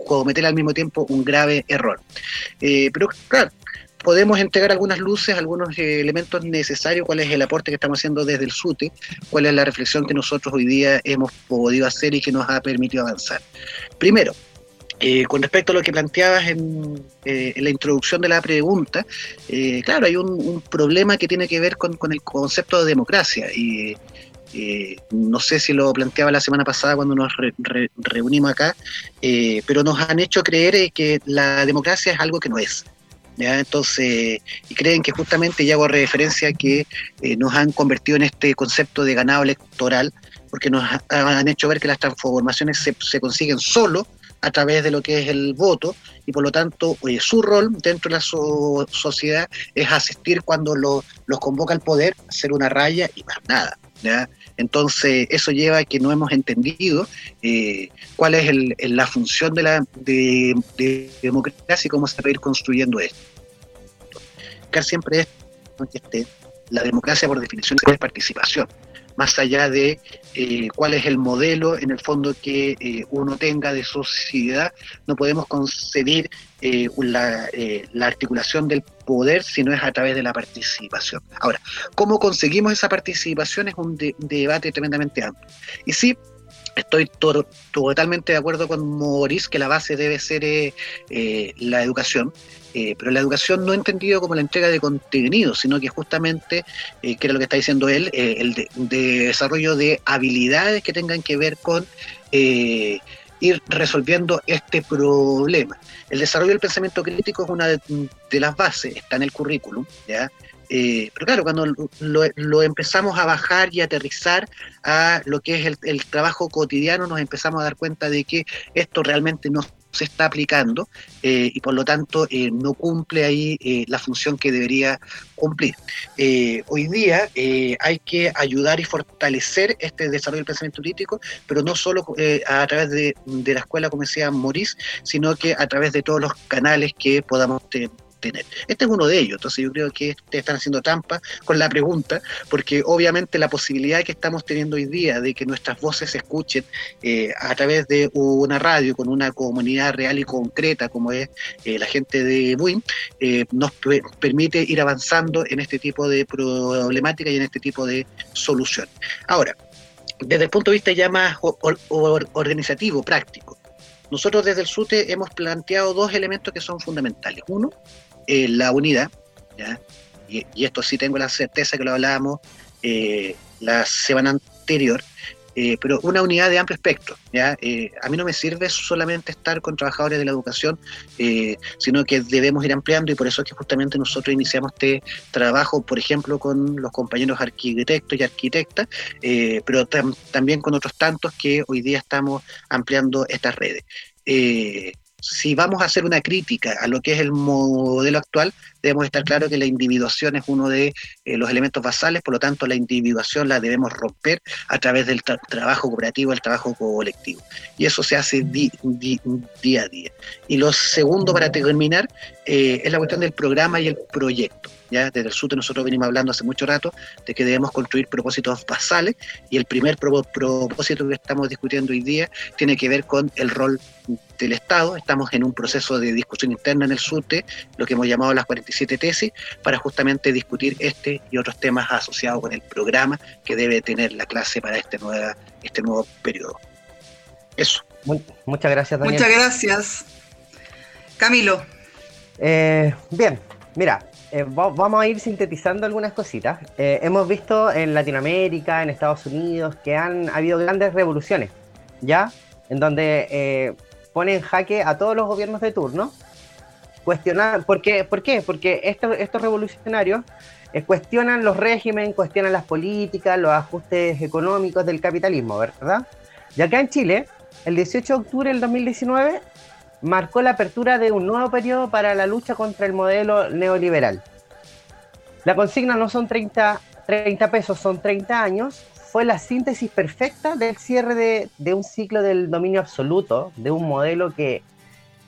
cometer al mismo tiempo un grave error. pero claro, podemos entregar algunas luces, algunos eh, elementos necesarios, cuál es el aporte que estamos haciendo desde el SUTE, cuál es la reflexión que nosotros hoy día hemos podido hacer y que nos ha permitido avanzar. Primero, eh, con respecto a lo que planteabas en, eh, la introducción de la pregunta, claro, hay un, problema que tiene que ver con, el concepto de democracia y no sé si lo planteaba la semana pasada cuando nos reunimos acá, pero nos han hecho creer que la democracia es algo que no es. ¿Ya? Entonces, y creen que justamente, ya hago referencia a que eh, nos han convertido en este concepto de ganado electoral, porque nos han hecho ver que las transformaciones se, consiguen solo a través de lo que es el voto y por lo tanto su rol dentro de la sociedad es asistir cuando los convoca el poder, hacer una raya y más nada. ¿ya? Entonces, eso lleva a que no hemos entendido eh, cuál es la función de la democracia y cómo se va a ir construyendo esto. Siempre es que la democracia por definición es participación más allá de eh, cuál es el modelo en el fondo que eh, uno tenga de sociedad, no podemos concebir eh, la, articulación del poder si no es a través de la participación. Ahora, ¿cómo conseguimos esa participación? Es un debate tremendamente amplio. Y sí, Estoy totalmente de acuerdo con Maurice que la base debe ser la educación. Eh, pero la educación no entendido como la entrega de contenido, sino que justamente, eh, que era lo que está diciendo él, eh, el de, desarrollo de habilidades que tengan que ver con ir resolviendo este problema. El desarrollo del pensamiento crítico es una de, las bases, está en el currículum, ¿ya? pero claro, cuando lo, empezamos a bajar y aterrizar a lo que es el, el, trabajo cotidiano, nos empezamos a dar cuenta de que esto realmente no se está aplicando eh, y por lo tanto eh, no cumple ahí eh, la función que debería cumplir. hoy día hay que ayudar y fortalecer este desarrollo del pensamiento crítico, pero no solo a través de, de, la escuela, como decía Maurice, sino que a través de todos los canales que podamos tener este es uno de ellos, entonces yo creo que te están haciendo trampa con la pregunta, porque obviamente la posibilidad que estamos teniendo hoy día de que nuestras voces se escuchen eh, a través de una radio con una comunidad real y concreta como es eh, la gente de WIM, eh, nos permite ir avanzando en este tipo de problemática y en este tipo de solución. Ahora, desde el punto de vista ya más organizativo, práctico, nosotros desde el SUTE hemos planteado dos elementos que son fundamentales. Uno, eh, la unidad, Y, esto sí tengo la certeza que lo hablábamos eh, la semana anterior, eh, pero una unidad de amplio espectro. ¿ya? a mí no me sirve solamente estar con trabajadores de la educación, sino que debemos ir ampliando y por eso es que justamente nosotros iniciamos este trabajo, por ejemplo, con los compañeros arquitectos y arquitectas, pero también con otros tantos que hoy día estamos ampliando estas redes si vamos a hacer una crítica a lo que es el modelo actual, debemos estar claros que la individuación es uno de eh, los elementos basales, por lo tanto la individuación la debemos romper a través del tra- trabajo cooperativo, el trabajo colectivo. Y eso se hace di- día a día. Y lo segundo, para terminar, eh, es la cuestión del programa y el proyecto. ¿ya? Desde el SUTE nosotros venimos hablando hace mucho rato de que debemos construir propósitos basales y el primer propo- propósito que estamos discutiendo hoy día tiene que ver con el rol del Estado. Estamos en un proceso de discusión interna en el SUTE, lo que hemos llamado las 47 tesis, para justamente discutir este y otros temas asociados con el programa que debe tener la clase para este, nueva, este nuevo periodo. Eso. Mu- muchas gracias, Daniel. Muchas gracias. Camilo. Eh, bien, mira, eh, va- vamos a ir sintetizando algunas cositas. Eh, hemos visto en Latinoamérica, en Estados Unidos, que han habido grandes revoluciones, ¿ya? En donde ponen en jaque a todos los gobiernos de turno. Cuestionar, ¿por qué? ¿Por qué? Porque estos, estos revolucionarios eh, cuestionan los regímenes, cuestionan las políticas, los ajustes económicos del capitalismo, ¿verdad? Y acá en Chile, el 18 de octubre del 2019, marcó la apertura de un nuevo periodo para la lucha contra el modelo neoliberal. La consigna no son 30, 30 pesos, son 30 años. Fue la síntesis perfecta del cierre de, un ciclo del dominio absoluto, de un modelo que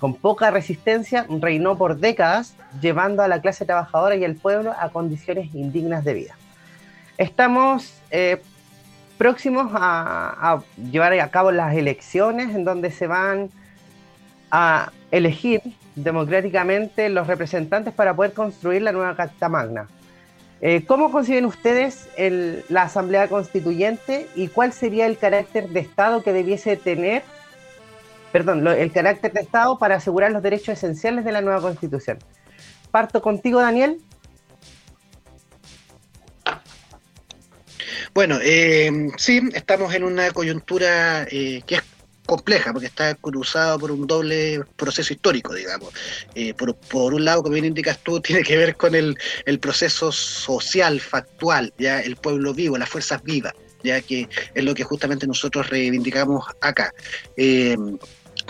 con poca resistencia reinó por décadas, llevando a la clase trabajadora y al pueblo a condiciones indignas de vida. Estamos eh, próximos a, a llevar a cabo las elecciones en donde se van a elegir democráticamente los representantes para poder construir la nueva Carta Magna. Eh, ¿Cómo conciben ustedes el- la Asamblea Constituyente y cuál sería el carácter de Estado que debiese tener, perdón, lo- el carácter de Estado para asegurar los derechos esenciales de la nueva Constitución? Parto contigo, Daniel. Bueno, eh, sí, estamos en una coyuntura eh, que es compleja, porque está cruzado por un doble proceso histórico, digamos. Eh, por, por un lado, como bien indicas tú, <laughs> tiene que ver con el, el proceso social, factual, ya el pueblo vivo, las fuerzas vivas, ya que es lo que justamente nosotros reivindicamos acá. Eh,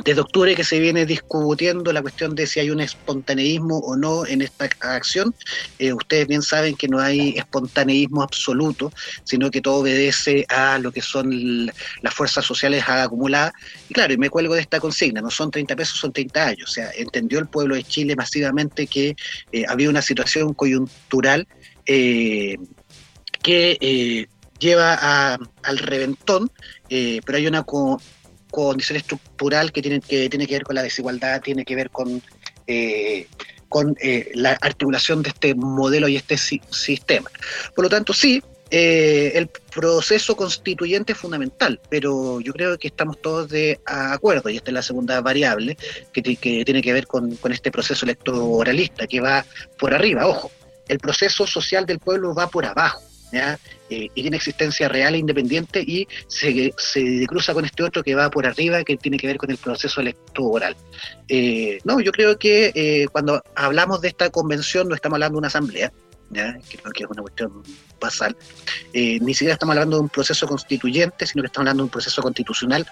desde octubre que se viene discutiendo la cuestión de si hay un espontaneísmo o no en esta acción. Eh, ustedes bien saben que no hay espontaneísmo absoluto, sino que todo obedece a lo que son las fuerzas sociales acumuladas. Y claro, y me cuelgo de esta consigna, no son 30 pesos, son 30 años. O sea, entendió el pueblo de Chile masivamente que eh, había una situación coyuntural eh, que lleva al reventón, pero hay una condición estructural que tiene, que tiene que ver con la desigualdad, tiene que ver con, eh, con eh, la articulación de este modelo y este si- sistema. Por lo tanto, sí, eh, el proceso constituyente es fundamental, pero yo creo que estamos todos de acuerdo, y esta es la segunda variable, que, que tiene que ver con, con este proceso electoralista que va por arriba. Ojo, el proceso social del pueblo va por abajo. Eh, y tiene existencia real e independiente y se, se cruza con este otro que va por arriba, que tiene que ver con el proceso electoral. Eh, no, yo creo que eh, cuando hablamos de esta convención no estamos hablando de una asamblea, ¿ya? creo que es una cuestión basal, ni siquiera estamos hablando de un proceso constituyente, sino que estamos hablando de un proceso constitucional.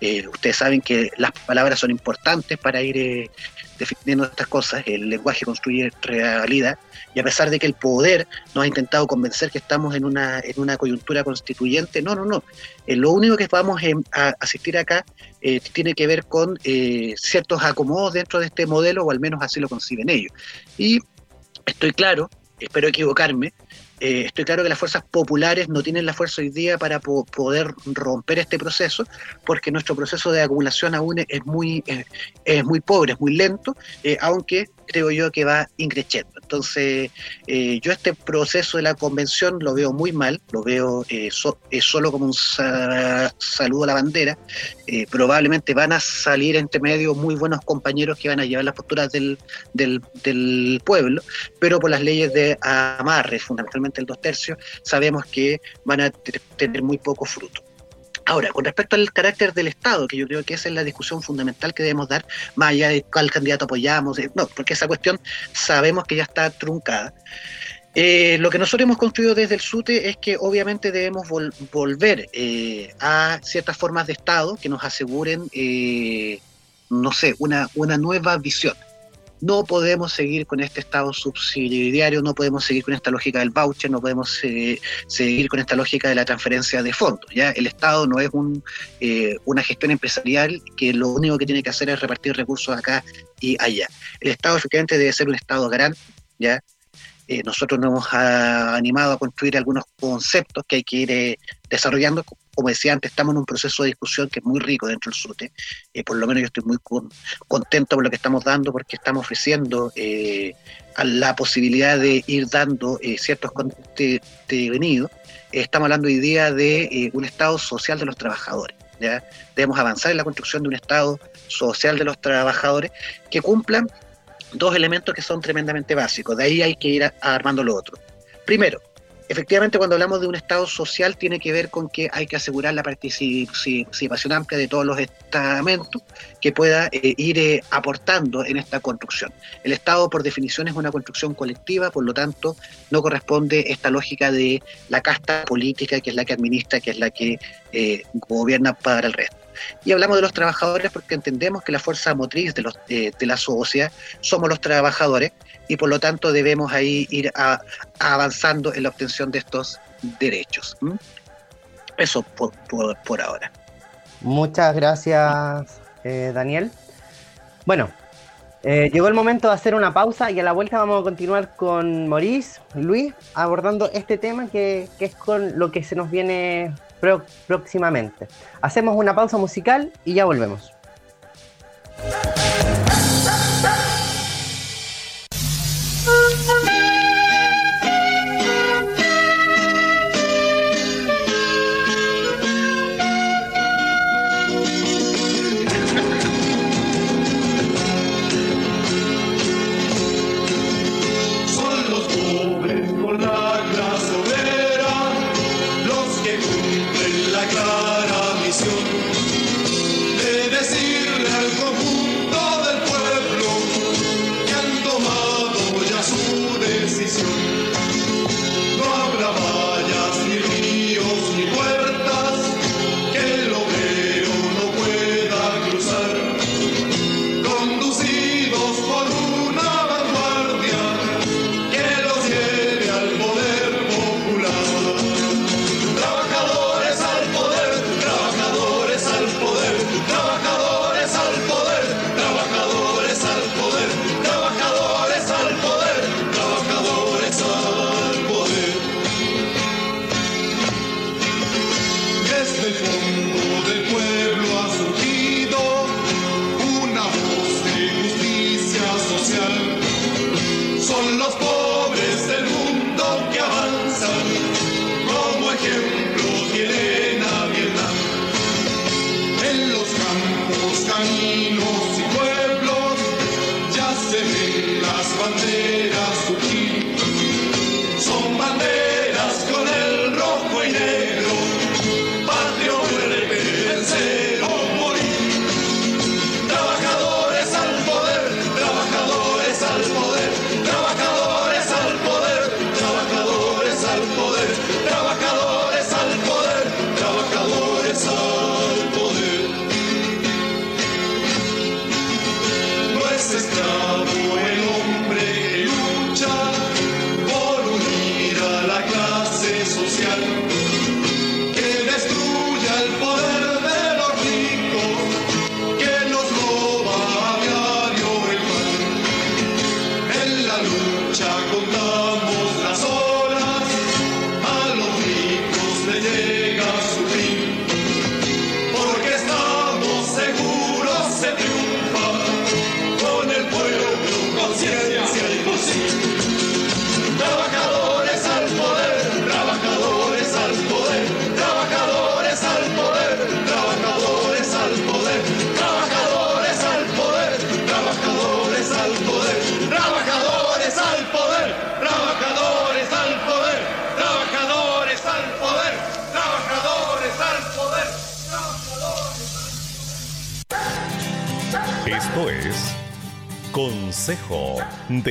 Eh, ustedes saben que las palabras son importantes para ir eh, definiendo estas cosas, el lenguaje construye realidad, y a pesar de que el poder nos ha intentado convencer que estamos en una, en una coyuntura constituyente, no, no, no. Eh, lo único que vamos em, a asistir acá eh, tiene que ver con ciertos acomodos dentro de este modelo, o al menos así lo conciben ellos. Y estoy claro, espero equivocarme, eh, estoy claro que las fuerzas populares no tienen la fuerza hoy día para po- poder romper este proceso, porque nuestro proceso de acumulación aún es muy, eh, es muy pobre, es muy lento, eh, aunque creo yo que va increciendo. Entonces, yo este proceso de la convención lo veo muy mal, lo veo so- solo como un sa- saludo a la bandera. Probablemente van a salir entre medio muy buenos compañeros que van a llevar las posturas del, del, del pueblo, pero por las leyes de amarre, fundamentalmente el dos tercios, sabemos que van a te- tener muy poco fruto. Ahora, con respecto al carácter del Estado, que yo creo que esa es la discusión fundamental que debemos dar, más allá de cuál candidato apoyamos, eh, no, porque esa cuestión sabemos que ya está truncada. Eh, lo que nosotros hemos construido desde el SUTE es que obviamente debemos vol- volver eh, a ciertas formas de Estado que nos aseguren, no sé, una, una nueva visión. No podemos seguir con este Estado subsidiario, no podemos seguir con esta lógica del voucher, no podemos eh, seguir con esta lógica de la transferencia de fondos. ¿ya? El Estado no es un, eh, una gestión empresarial que lo único que tiene que hacer es repartir recursos acá y allá. El Estado efectivamente debe ser un Estado grande, ¿ya? Eh, nosotros nos hemos ah, animado a construir algunos conceptos que hay que ir desarrollando como decía antes, estamos en un proceso de discusión que es muy rico dentro del SUTE. Eh, por lo menos yo estoy muy contento por lo que estamos dando, porque estamos ofreciendo eh, la posibilidad de ir dando eh, ciertos contenidos. estamos hablando hoy día de un Estado social de los trabajadores. Debemos avanzar en la construcción de un Estado social de los trabajadores que cumplan dos elementos que son tremendamente básicos. De ahí hay que ir armando lo otro. Primero, Efectivamente, cuando hablamos de un Estado social, tiene que ver con que hay que asegurar la participación amplia de todos los estamentos que pueda eh, ir eh, aportando en esta construcción. El Estado, por definición, es una construcción colectiva, por lo tanto, no corresponde esta lógica de la casta política, que es la que administra, que es la que eh, gobierna para el resto. Y hablamos de los trabajadores porque entendemos que la fuerza motriz de, los, de la sociedad somos los trabajadores y por lo tanto debemos ahí ir avanzando en la obtención de estos derechos. Eso por, ahora. Muchas gracias, eh, Daniel. Bueno, eh, llegó el momento de hacer una pausa y a la vuelta vamos a continuar con Maurice, Luis, abordando este tema que es con lo que se nos viene próximamente. Hacemos una pausa musical y ya volvemos.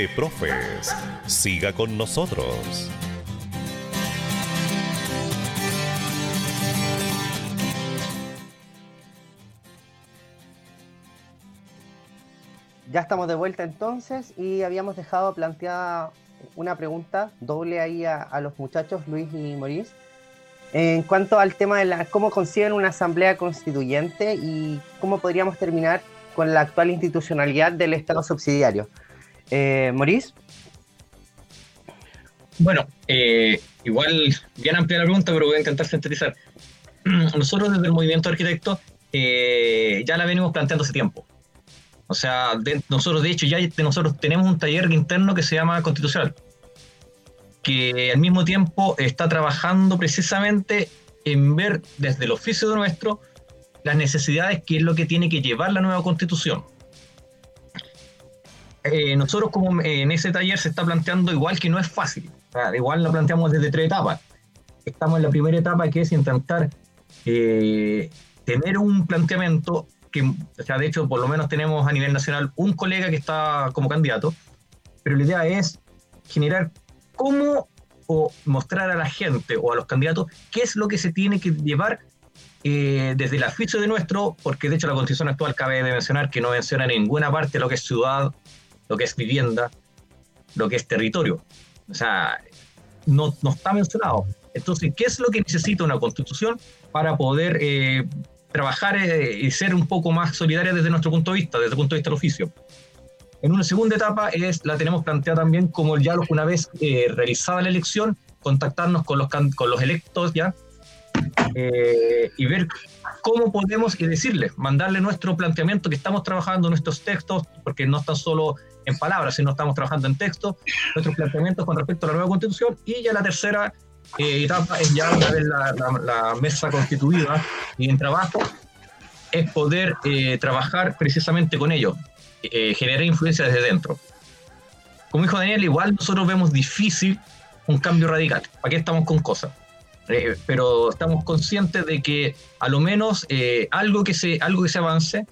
Profes. Siga con nosotros. Ya estamos de vuelta entonces y habíamos dejado planteada una pregunta doble ahí a, los muchachos, Luis y Maurice, en cuanto al tema de la, cómo consiguen una asamblea constituyente y cómo podríamos terminar con la actual institucionalidad del Estado subsidiario. Eh, Maurice. Bueno, eh, igual bien amplia la pregunta, pero voy a intentar sintetizar. <clears throat> Nosotros desde el movimiento de arquitectos eh, ya la venimos planteando hace tiempo. O sea, de- nosotros de hecho ya nosotros tenemos un taller interno que se llama Constitucional, que al mismo tiempo está trabajando precisamente en ver desde el oficio nuestro las necesidades que es lo que tiene que llevar la nueva constitución. Eh, nosotros como en ese taller se está planteando igual que no es fácil, igual lo planteamos desde tres etapas. Estamos en la primera etapa que es intentar eh, tener un planteamiento que, o sea, de hecho, por lo menos tenemos a nivel nacional un colega que está como candidato, pero la idea es generar cómo o mostrar a la gente o a los candidatos qué es lo que se tiene que llevar eh, desde el oficio de nuestro, porque de hecho la constitución actual cabe de mencionar que no menciona en ninguna parte lo que es ciudad, lo que es vivienda, lo que es territorio. O sea, no, no está mencionado. Entonces, ¿qué es lo que necesita una constitución para poder eh, trabajar eh, y ser un poco más solidaria desde nuestro punto de vista, desde el punto de vista del oficio? En una segunda etapa es, la tenemos planteada también como ya una vez eh, realizada la elección, contactarnos con los, con los electos ya eh, y ver cómo podemos y decirles, mandarle nuestro planteamiento que estamos trabajando, nuestros textos, porque no están solo en palabras, sino estamos trabajando en texto, nuestros planteamientos con respecto a la nueva constitución. Y ya la tercera eh, etapa es ya una vez la, la- la mesa constituida y en trabajo, es poder eh, trabajar precisamente con ellos, eh, generar influencia desde dentro. Como dijo Daniel, igual nosotros vemos difícil un cambio radical. ¿Para qué estamos con cosas? Eh, pero estamos conscientes de que a lo menos eh, algo, que se, algo que se avance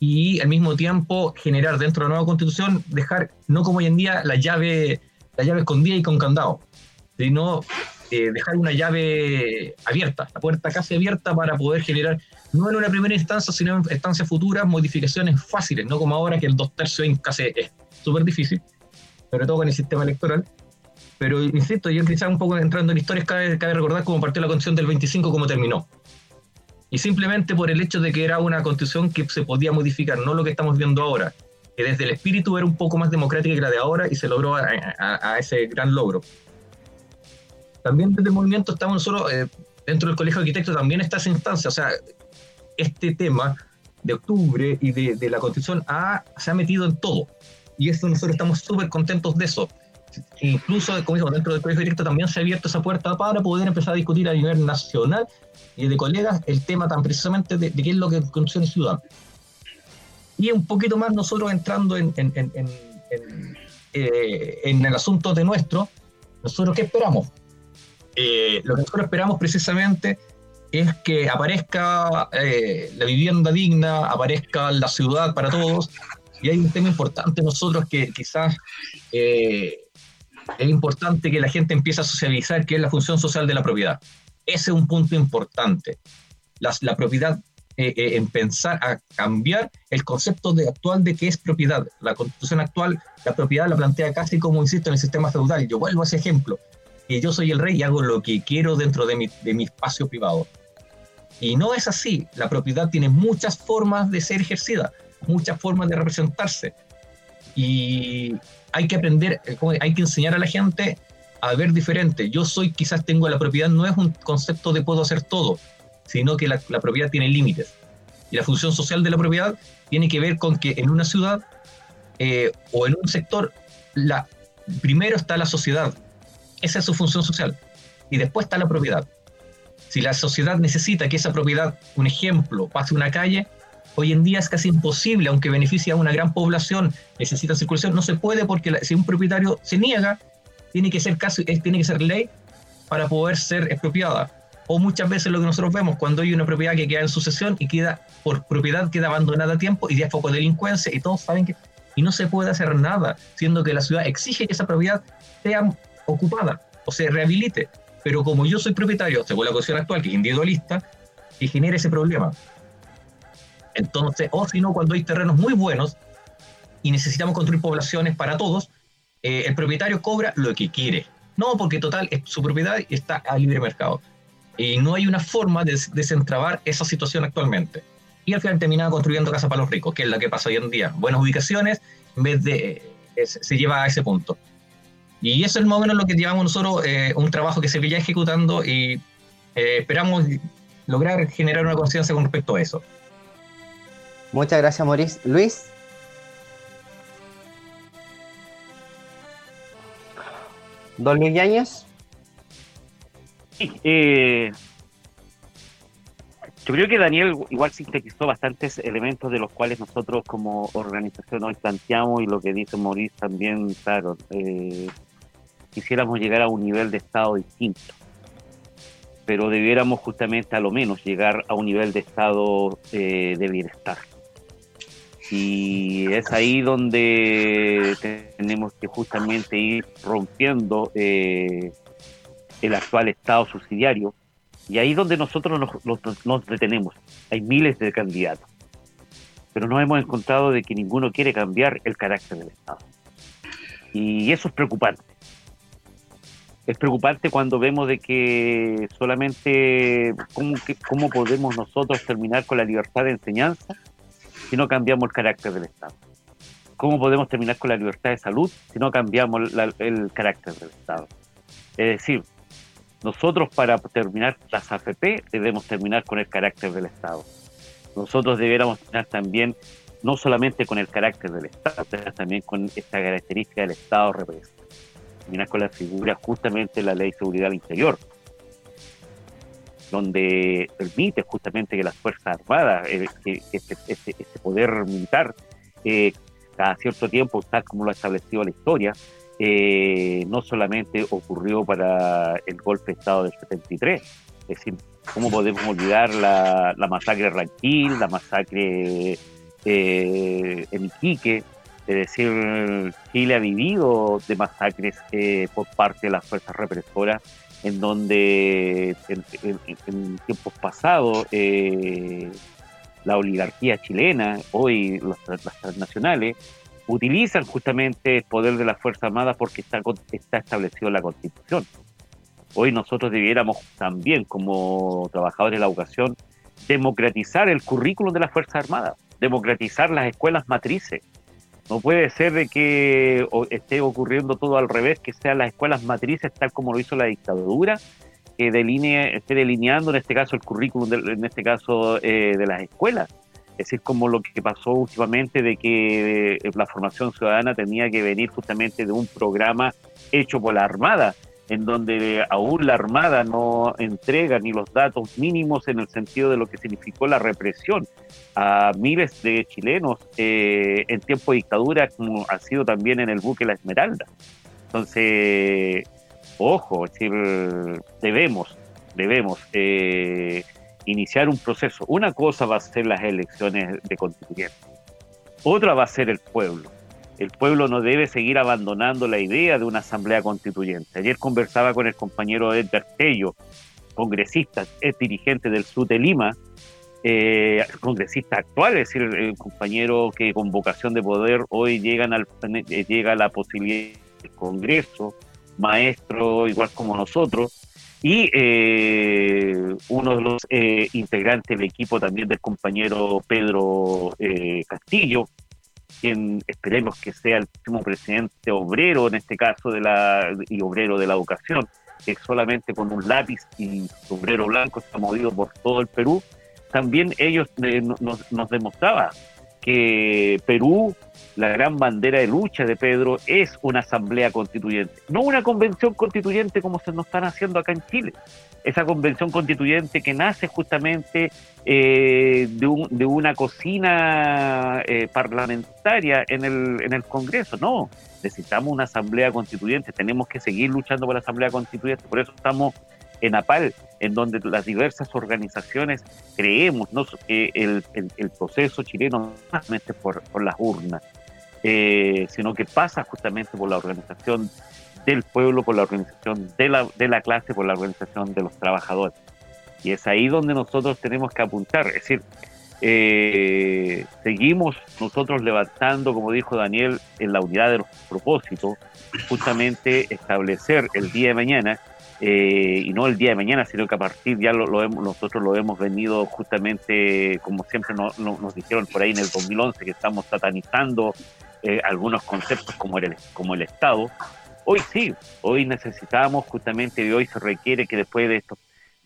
y al mismo tiempo generar dentro de la nueva constitución, dejar, no como hoy en día, la llave, la llave escondida y con candado, sino eh, dejar una llave abierta, la puerta casi abierta para poder generar, no en una primera instancia, sino en instancias futuras, modificaciones fáciles, no como ahora que el dos tercios casi es súper difícil, sobre todo con el sistema electoral. Pero insisto, yo quizás un poco entrando en historias, cabe, cabe recordar cómo partió la constitución del 25, cómo terminó. Y simplemente por el hecho de que era una constitución que se podía modificar, no lo que estamos viendo ahora, que desde el espíritu era un poco más democrática que la de ahora y se logró a, a- a ese gran logro. También desde el movimiento estamos nosotros, eh, dentro del Colegio de Arquitectos también está esa instancia, o sea, este tema de octubre y de, de la constitución ha- se ha metido en todo. Y eso nosotros estamos súper contentos de eso. Incluso, como digo, dentro del Colegio Directo también se ha abierto esa puerta para poder empezar a discutir a nivel nacional y de colegas el tema tan precisamente de, qué es lo que y Ciudad. Y un poquito más nosotros entrando en, en, en, en, eh, el asunto de nuestro, nosotros qué esperamos? Eh, lo que nosotros esperamos precisamente es que aparezca eh, la vivienda digna, aparezca la ciudad para todos. Y hay un tema importante nosotros que quizás es importante que la gente empiece a socializar, que es la función social de la propiedad. Ese es un punto importante. La propiedad, eh, eh, en pensar a cambiar el concepto de, actual de qué es propiedad. La constitución actual, la propiedad la plantea casi como, insisto, en el sistema feudal. Yo vuelvo a ese ejemplo, que yo soy el rey y hago lo que quiero dentro de mi, de mi espacio privado. Y no es así. La propiedad tiene muchas formas de ser ejercida, muchas formas de representarse. Y hay que aprender, eh, hay que enseñar a la gente a ver diferente. Yo soy, quizás tengo la propiedad, no es un concepto de puedo hacer todo, sino que la, la propiedad tiene límites. Y la función social de la propiedad tiene que ver con que en una ciudad eh, o en un sector, la, primero está la sociedad, esa es su función social, y después está la propiedad. Si la sociedad necesita que esa propiedad, un ejemplo, pase una calle, hoy en día es casi imposible, aunque beneficia a una gran población, necesita circulación, no se puede porque si un propietario se niega, tiene que ser tiene que ser ley para poder ser expropiada. O muchas veces lo que nosotros vemos cuando hay una propiedad que queda en sucesión y queda por propiedad queda abandonada a tiempo y ya foco de delincuencia y todos saben que y no se puede hacer nada, siendo que la ciudad exige que esa propiedad sea ocupada o se rehabilite. Pero como yo soy propietario, según la constitución actual, que es individualista, que genera ese problema. Entonces, o si no, cuando hay terrenos muy buenos, y necesitamos construir poblaciones para todos, eh, el propietario cobra lo que quiere. No, porque total, es su propiedad está a libre mercado. Y no hay una forma de desentrabar esa situación actualmente. Y al final terminaba construyendo casas para los ricos, que es la que pasa hoy en día. Buenas ubicaciones, en vez de... eh, se lleva a ese punto. Y eso es más o menos lo que llevamos nosotros, eh, un trabajo que se veía ejecutando y eh, esperamos lograr generar una conciencia con respecto a eso. Muchas gracias, Maurice. Luis. Don Luis Yáñez. Sí, eh, yo creo que Daniel igual sintetizó bastantes elementos de los cuales nosotros como organización hoy planteamos y lo que dice Maurice también, claro, eh, quisiéramos llegar a un nivel de estado distinto, pero debiéramos justamente a lo menos llegar a un nivel de estado eh, de bienestar. Y es ahí donde tenemos que justamente ir rompiendo eh, el actual estado subsidiario y ahí es donde nosotros nos, nos- nos detenemos. Hay miles de candidatos, pero nos hemos encontrado de que ninguno quiere cambiar el carácter del Estado. Y eso es preocupante. Es preocupante cuando vemos de que solamente cómo, podemos nosotros terminar con la libertad de enseñanza si no cambiamos el carácter del Estado. ¿Cómo podemos terminar con la libertad de salud si no cambiamos la- el carácter del Estado? Es decir, nosotros para terminar las AFP debemos terminar con el carácter del Estado. Nosotros debiéramos terminar también no solamente con el carácter del Estado, sino también con esta característica del Estado represivo. Terminar con la figura justamente de la Ley de Seguridad del Interior, donde permite justamente que las Fuerzas Armadas, eh, este, este- este poder militar, eh, cada cierto tiempo, tal como lo ha establecido la historia, eh, no solamente ocurrió para el golpe de Estado del 73, es decir, ¿cómo podemos olvidar la, la masacre de Ranquil, la masacre eh, en Iquique? Es decir, Chile ha vivido de masacres eh, por parte de las fuerzas represoras, en donde en, tiempos pasados eh, la oligarquía chilena, hoy las, las transnacionales, utilizan justamente el poder de las Fuerzas Armadas porque está, está establecido en la Constitución. Hoy nosotros debiéramos también, como trabajadores de la educación, democratizar el currículum de las Fuerzas Armadas, democratizar las escuelas matrices. No puede ser de que esté ocurriendo todo al revés, que sean las escuelas matrices tal como lo hizo la dictadura, que delinee, esté delineando en este caso el currículum, de, en este caso eh, de las escuelas. Es decir, como lo que pasó últimamente de que eh, la formación ciudadana tenía que venir justamente de un programa hecho por la Armada, en donde aún la Armada no entrega ni los datos mínimos en el sentido de lo que significó la represión a miles de chilenos eh, en tiempo de dictadura, como ha sido también en el buque La Esmeralda. Entonces, ojo, es decir, debemos, debemos eh, iniciar un proceso. Una cosa va a ser las elecciones de constituyentes, otra va a ser el pueblo. El pueblo no debe seguir abandonando la idea de una asamblea constituyente. Ayer conversaba con el compañero Edgar Tello, congresista, es dirigente del SUT de Lima, eh, congresista actual, es decir, el compañero que con vocación de poder hoy llegan al, eh, llega a la posibilidad del Congreso, maestro igual como nosotros, y eh, uno de los integrantes del equipo también del compañero Pedro Castillo, quien esperemos que sea el próximo presidente obrero, en este caso, de la, y obrero de la educación, que solamente con un lápiz y sombrero blanco está movido por todo el Perú, también ellos eh, no- nos, nos que Perú, la gran bandera de lucha de Pedro, es una asamblea constituyente, no una convención constituyente como se nos están haciendo acá en Chile. Esa convención constituyente que nace justamente eh, de, un- de una cocina eh, parlamentaria en el, en el Congreso. No, necesitamos una asamblea constituyente, tenemos que seguir luchando por la asamblea constituyente, por eso estamos en APAL, en donde las diversas organizaciones creemos ¿no? que el, el- el proceso chileno no solamente por, por las urnas, eh, sino que pasa justamente por la organización del pueblo, por la organización de la, de la clase, por la organización de los trabajadores. Y es ahí donde nosotros tenemos que apuntar. Es decir, eh, seguimos nosotros levantando, como dijo Daniel, en la unidad de los propósitos, justamente establecer el día de mañana, eh, y no el día de mañana, sino que a partir ya lo, hemos, nosotros lo hemos venido justamente, como siempre nos dijeron por ahí en el 2011, que estamos satanizando eh, algunos conceptos como el, como el Estado. Hoy sí, hoy necesitamos justamente, y hoy se requiere que después de esto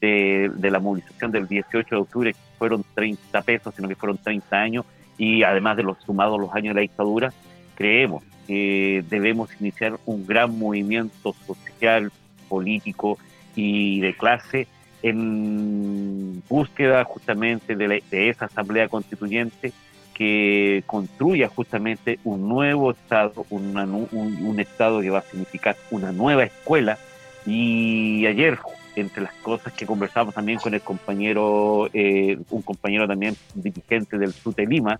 de, de la movilización del 18 de octubre, fueron 30 pesos, sino que fueron 30 años, y además de los sumados los años de la dictadura, creemos que debemos iniciar un gran movimiento social, político y de clase en búsqueda justamente de, esa asamblea constituyente que construya justamente un nuevo Estado, un, Estado que va a significar una nueva escuela. Y ayer entre las cosas que conversamos también con el compañero, eh, un compañero también dirigente del SUTE Lima,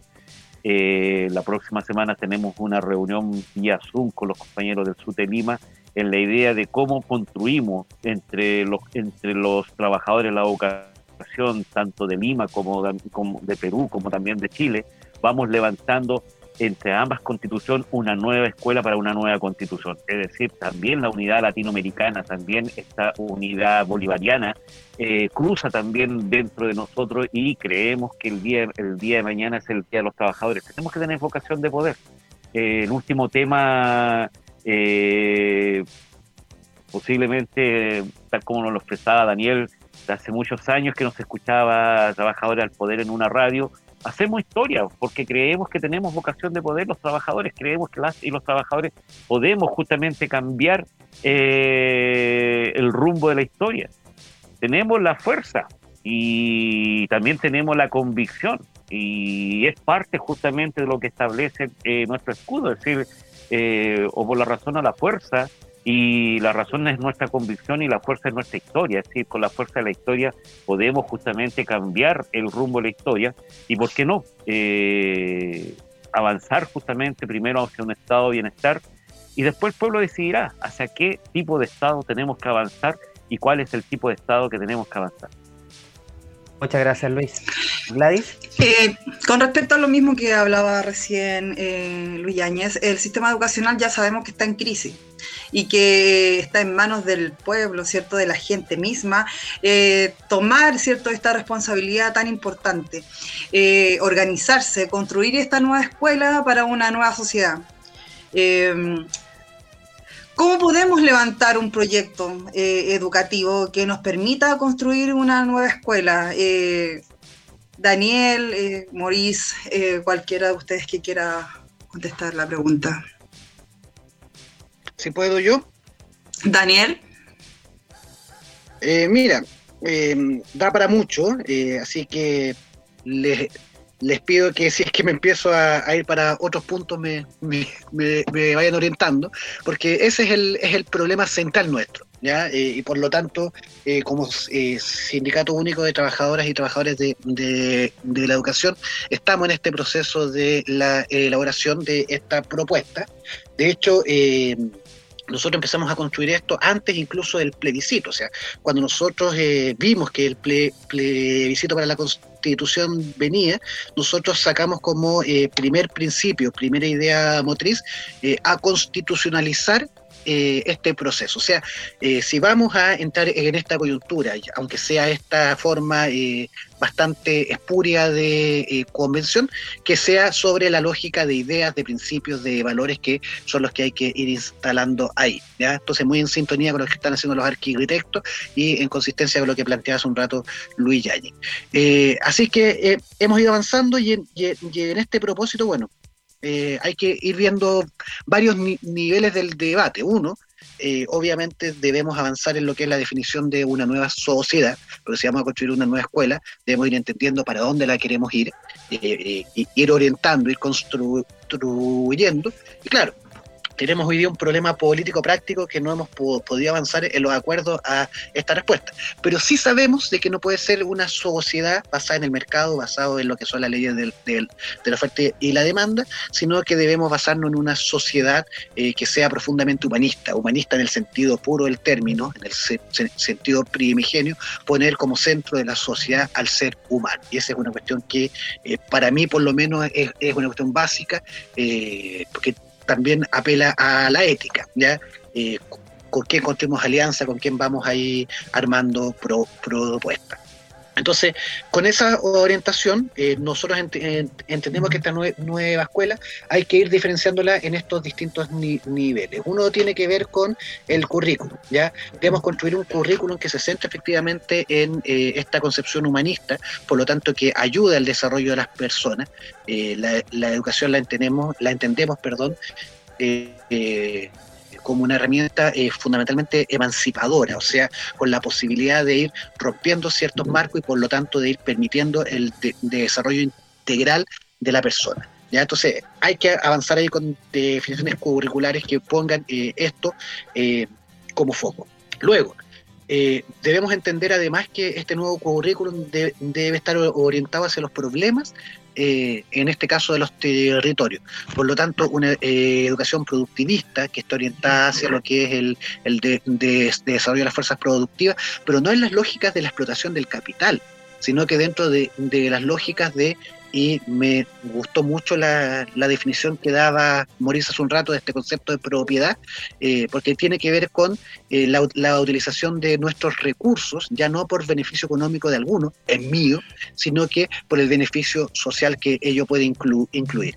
eh, la próxima semana tenemos una reunión vía Zoom con los compañeros del SUTE Lima en la idea de cómo construimos entre los, entre los trabajadores la educación, tanto de Lima como como de Perú, como también de Chile, vamos levantando entre ambas constituciones una nueva escuela para una nueva constitución. Es decir, también la unidad latinoamericana, también esta unidad bolivariana, eh, cruza también dentro de nosotros y creemos que el día, el día de mañana es el Día de los Trabajadores. Tenemos que tener vocación de poder. Eh, el último tema, eh, posiblemente, tal como nos lo expresaba Daniel, hace muchos años que nos escuchaba Trabajadores al Poder en una radio, hacemos historia porque creemos que tenemos vocación de poder los trabajadores, creemos que las y los trabajadores podemos justamente cambiar eh, el rumbo de la historia. Tenemos la fuerza y también tenemos la convicción y es parte justamente de lo que establece eh, nuestro escudo, es decir, eh, o por la razón o la fuerza, y la razón es nuestra convicción y la fuerza es nuestra historia. Es decir, con la fuerza de la historia podemos justamente cambiar el rumbo de la historia y, ¿por qué no? Eh, avanzar justamente primero hacia un estado de bienestar y después el pueblo decidirá hacia qué tipo de estado tenemos que avanzar y cuál es el tipo de estado que tenemos que avanzar. Muchas gracias, Luis. Gladys. Eh, con respecto a lo mismo que hablaba recién eh, Luis Yáñez, el sistema educacional ya sabemos que está en crisis y que está en manos del pueblo, ¿cierto? De la gente misma, eh, tomar, ¿cierto? Esta responsabilidad tan importante, organizarse, construir esta nueva escuela para una nueva sociedad. ¿Cómo podemos levantar un proyecto eh, educativo que nos permita construir una nueva escuela? Eh, Daniel, eh, Maurice, cualquiera de ustedes que quiera contestar la pregunta. Si puedo yo. Daniel. mira, da para mucho, así que les, les pido que si es que me empiezo a, ir para otros puntos me, vayan orientando, porque ese es el, es el problema central nuestro. Eh, y por lo tanto, eh, como eh, Sindicato Único de Trabajadoras y Trabajadores de, la Educación, estamos en este proceso de la elaboración de esta propuesta. De hecho, nosotros empezamos a construir esto antes incluso del plebiscito, o sea, cuando nosotros vimos que el plebiscito para la constitución venía, nosotros sacamos como primer principio, primera idea motriz, a constitucionalizar eh, este proceso. O sea, eh, si vamos a entrar en esta coyuntura, aunque sea esta forma eh, bastante espuria de convención, que sea sobre la lógica de ideas, de principios, de valores que son los que hay que ir instalando ahí. ¿ya? Entonces, muy en sintonía con lo que están haciendo los arquitectos y en consistencia con lo que planteaba hace un rato Luis Yañez. así que hemos ido avanzando y en este propósito, bueno, eh, hay que ir viendo varios niveles del debate. Uno, eh, obviamente debemos avanzar en lo que es la definición de una nueva sociedad, porque si vamos a construir una nueva escuela, debemos ir entendiendo para dónde la queremos ir, eh, ir orientando, ir construyendo. Y claro, tenemos hoy día un problema político práctico que no hemos po- podido avanzar en los acuerdos a esta respuesta. Pero sí sabemos de que no puede ser una sociedad basada en el mercado, basado en lo que son las leyes del- del- de la oferta y la demanda, sino que debemos basarnos en una sociedad eh, que sea profundamente humanista, humanista en el sentido puro del término, en el se- se- sentido primigenio, poner como centro de la sociedad al ser humano. Y esa es una cuestión que eh, para mí por lo menos es, es una cuestión básica, eh, porque también apela a la ética, ¿ya? Eh, con quién construimos alianza, con quién vamos ahí armando pro- propuestas. Entonces, con esa orientación, eh, nosotros en- entendemos que esta nue- nueva escuela hay que ir diferenciándola en estos distintos ni- niveles. Uno tiene que ver con el currículum, ¿ya? Debemos construir un currículum que se centre efectivamente en eh, esta concepción humanista, por lo tanto que ayude al desarrollo de las personas. Eh, la, la educación la entendemos, la entendemos, perdón, eh, eh, como una herramienta eh, fundamentalmente emancipadora, o sea, con la posibilidad de ir rompiendo ciertos marcos y por lo tanto de ir permitiendo el de- de desarrollo integral de la persona. ¿ya? Entonces, hay que avanzar ahí con definiciones curriculares que pongan eh, esto eh, como foco. Luego, eh, debemos entender además que este nuevo currículum de- debe estar orientado hacia los problemas, eh, en este caso de los territorios. Por lo tanto, una eh, educación productivista que está orientada hacia lo que es el, de desarrollo de las fuerzas productivas, pero no en las lógicas de la explotación del capital, sino que dentro de, las lógicas de, y me gustó mucho la, la definición que daba Maurice hace un rato de este concepto de propiedad, eh, porque tiene que ver con eh, la, la utilización de nuestros recursos, ya no por beneficio económico de alguno, es mío, sino que por el beneficio social que ello puede inclu- incluir.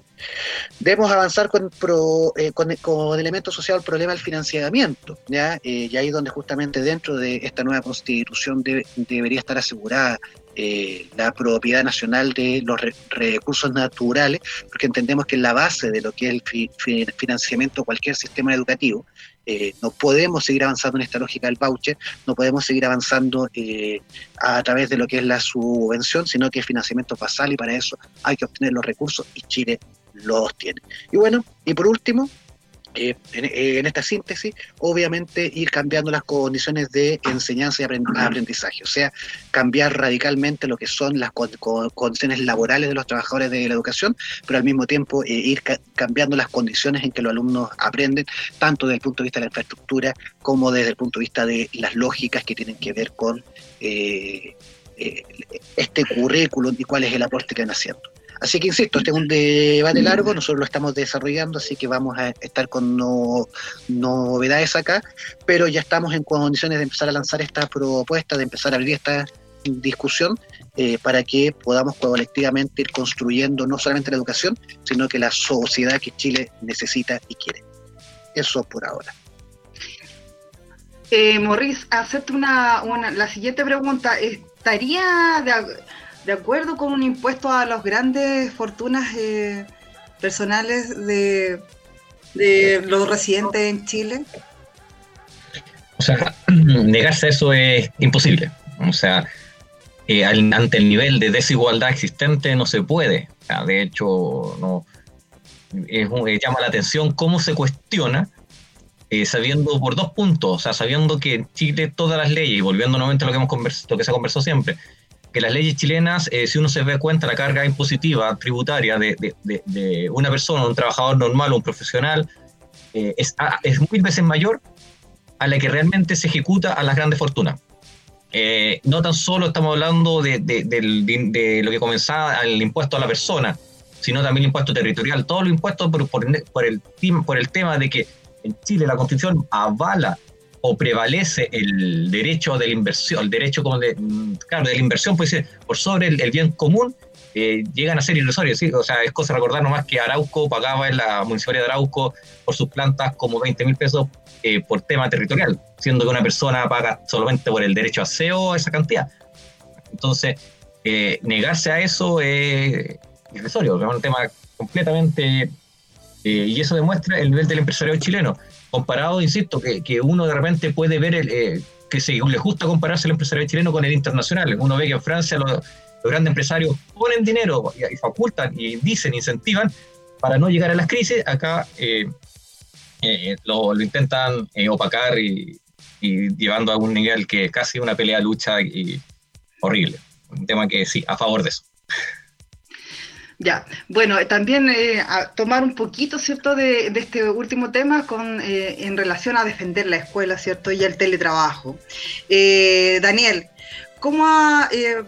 Debemos avanzar con, pro- eh, con, con elementos asociados al problema del financiamiento, ¿ya? Eh, y ahí donde justamente dentro de esta nueva constitución debe- debería estar asegurada eh, la propiedad nacional de los re- recursos naturales, porque entendemos que es la base de lo que es el fi- fi- financiamiento de cualquier sistema educativo. Eh, no podemos seguir avanzando en esta lógica del voucher, no podemos seguir avanzando eh, a través de lo que es la subvención, sino que es financiamiento basal y para eso hay que obtener los recursos y Chile los tiene. Y bueno, y por último, eh, en, eh, en esta síntesis, obviamente ir cambiando las condiciones de enseñanza y aprend- aprendizaje, o sea, cambiar radicalmente lo que son las con- con- condiciones laborales de los trabajadores de la educación, pero al mismo tiempo eh, ir ca- cambiando las condiciones en que los alumnos aprenden, tanto desde el punto de vista de la infraestructura como desde el punto de vista de las lógicas que tienen que ver con eh, este currículum y cuál es el aporte que van haciendo. Así que insisto, este es un debate largo, nosotros lo estamos desarrollando, así que vamos a estar con no- novedades acá, pero ya estamos en condiciones de empezar a lanzar esta propuesta, de empezar a abrir esta discusión eh, para que podamos colectivamente ir construyendo no solamente la educación, sino que la sociedad que Chile necesita y quiere. Eso por ahora. Eh, Morris, hacerte una, la siguiente pregunta. ¿Estaría de, de acuerdo con un impuesto a las grandes fortunas eh, personales de, los residentes en Chile? O sea, <clears throat> negarse a eso es imposible. O sea, eh, ante el nivel de desigualdad existente no se puede. O sea, de hecho, no es eh, llama la atención cómo se cuestiona, sabiendo por dos puntos, o sea, sabiendo que Chile todas las leyes, y volviendo nuevamente a lo que, hemos lo que se conversó siempre, que las leyes chilenas, eh, si uno se ve cuenta la carga impositiva tributaria de, de- de- de una persona, un trabajador normal, un profesional, eh, es, es mil veces mayor a la que realmente se ejecuta a las grandes fortunas. Eh, no tan solo estamos hablando de, de- de- de lo que comenzaba el impuesto a la persona, sino también el impuesto territorial, todos los impuestos por, por, por el, por el tema de que en Chile la constitución avala o prevalece el derecho de la inversión, el derecho como de, mm, claro, de la inversión puede ser por sobre el, bien común, eh, llegan a ser irrisorios, ¿sí? o sea, es cosa recordar nomás que Arauco pagaba en la municipalidad de Arauco por sus plantas como 20 mil pesos eh, por tema territorial, siendo que una persona paga solamente por el derecho a aseo esa cantidad. Entonces, eh, negarse a eso es irrisorio, es un tema completamente... y eso demuestra el nivel del empresario chileno. Comparado, insisto, que, que uno de repente puede ver el, eh, que se, le gusta compararse el empresario chileno con el internacional. Uno ve que en Francia los, grandes empresarios ponen dinero y, facultan y dicen, incentivan para no llegar a las crisis. Acá eh, eh, lo, intentan opacar y, y llevando a un nivel que es casi una pelea lucha y horrible. Un tema que sí, a favor de eso. Ya, bueno, eh, también eh, tomar un poquito, ¿cierto?, de, este último tema con, eh, en relación a defender la escuela, ¿cierto?, y el teletrabajo. Eh, Daniel, ¿cómo ha, eh,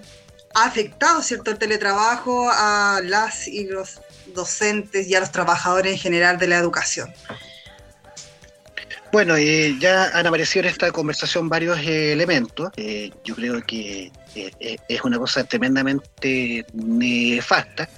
ha afectado, ¿cierto?, el teletrabajo a las y los docentes y a los trabajadores en general de la educación? Bueno, ya han aparecido en esta conversación varios elementos. Yo creo que es una cosa tremendamente nefasta.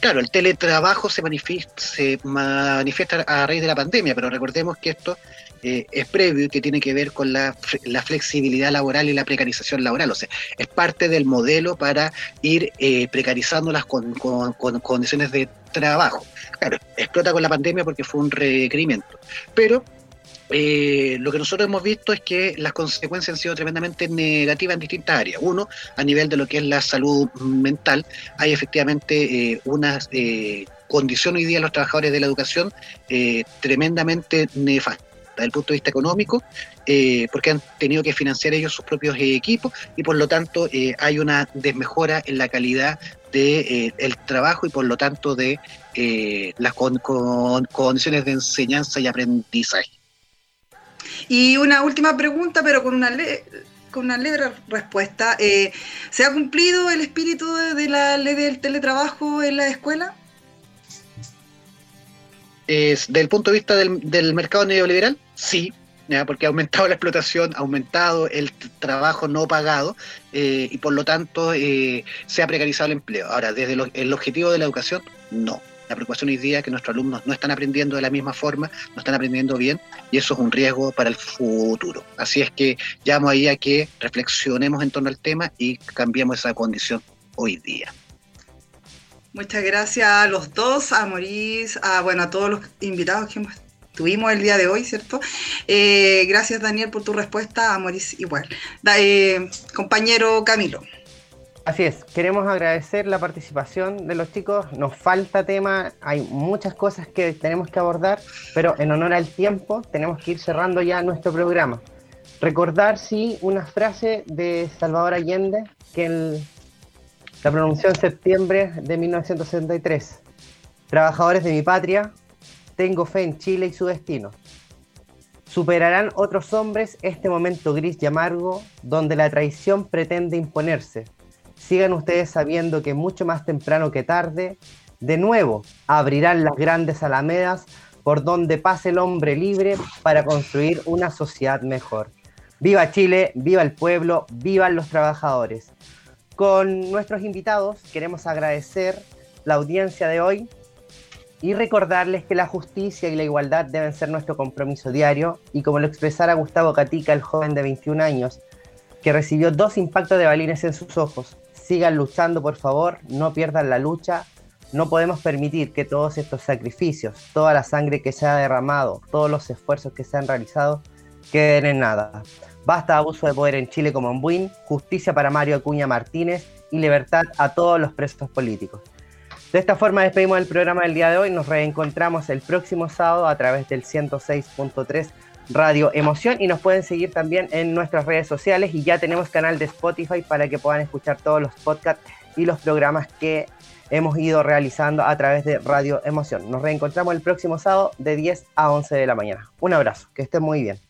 Claro, el teletrabajo se manifiesta, se manifiesta a raíz de la pandemia, pero recordemos que esto eh, es previo y que tiene que ver con la, la flexibilidad laboral y la precarización laboral. O sea, es parte del modelo para ir eh, precarizando las con- con condiciones de trabajo. Claro, explota con la pandemia porque fue un requerimiento. Pero eh, lo que nosotros hemos visto es que las consecuencias han sido tremendamente negativas en distintas áreas. Uno, a nivel de lo que es la salud mental, hay efectivamente eh, una eh, condición hoy día de los trabajadores de la educación eh, tremendamente nefasta desde el punto de vista económico, eh, porque han tenido que financiar ellos sus propios eh, equipos y por lo tanto hay una desmejora en la calidad del el trabajo y por lo tanto de las con- con- condiciones de enseñanza y aprendizaje. Y una última pregunta, pero con una, le- con una leve respuesta. Eh, ¿Se ha cumplido el espíritu de, la ley del teletrabajo en la escuela? Es, desde el punto de vista del, mercado neoliberal, sí, porque ha aumentado la explotación, ha aumentado el trabajo no pagado eh, y por lo tanto eh, se ha precarizado el empleo. Ahora, desde el objetivo de la educación, no. La preocupación hoy día es que nuestros alumnos no están aprendiendo de la misma forma, no están aprendiendo bien y eso es un riesgo para el futuro. Así es que llamo ahí a que reflexionemos en torno al tema y cambiemos esa condición hoy día. Muchas gracias a los dos, a Maurice, a, bueno, a todos los invitados que tuvimos el día de hoy, ¿cierto? Eh, gracias, Daniel, por tu respuesta, a Maurice igual. Da- eh, compañero Camilo. Así es, queremos agradecer la participación de los chicos. Nos falta tema, hay muchas cosas que tenemos que abordar, pero en honor al tiempo tenemos que ir cerrando ya nuestro programa. Recordar, sí, una frase de Salvador Allende que la pronunció en septiembre de 1963. Trabajadores de mi patria, tengo fe en Chile y su destino. Superarán otros hombres este momento gris y amargo donde la traición pretende imponerse. Sigan ustedes sabiendo que mucho más temprano que tarde, de nuevo abrirán las grandes alamedas por donde pase el hombre libre para construir una sociedad mejor. Viva Chile, viva el pueblo, vivan los trabajadores. Con nuestros invitados queremos agradecer la audiencia de hoy y recordarles que la justicia y la igualdad deben ser nuestro compromiso diario y como lo expresara Gustavo Catica, el joven de 21 años, que recibió dos impactos de balines en sus ojos. Sigan luchando, por favor, no pierdan la lucha. No podemos permitir que todos estos sacrificios, toda la sangre que se ha derramado, todos los esfuerzos que se han realizado, queden en nada. Basta abuso de poder en Chile como en Buin, justicia para Mario Acuña Martínez y libertad a todos los presos políticos. De esta forma despedimos el programa del día de hoy. Nos reencontramos el próximo sábado a través del 106.3 Radio Emoción y nos pueden seguir también en nuestras redes sociales y ya tenemos canal de Spotify para que puedan escuchar todos los podcasts y los programas que hemos ido realizando a través de Radio Emoción. Nos reencontramos el próximo sábado de 10 a 11 de la mañana. Un abrazo, que estén muy bien.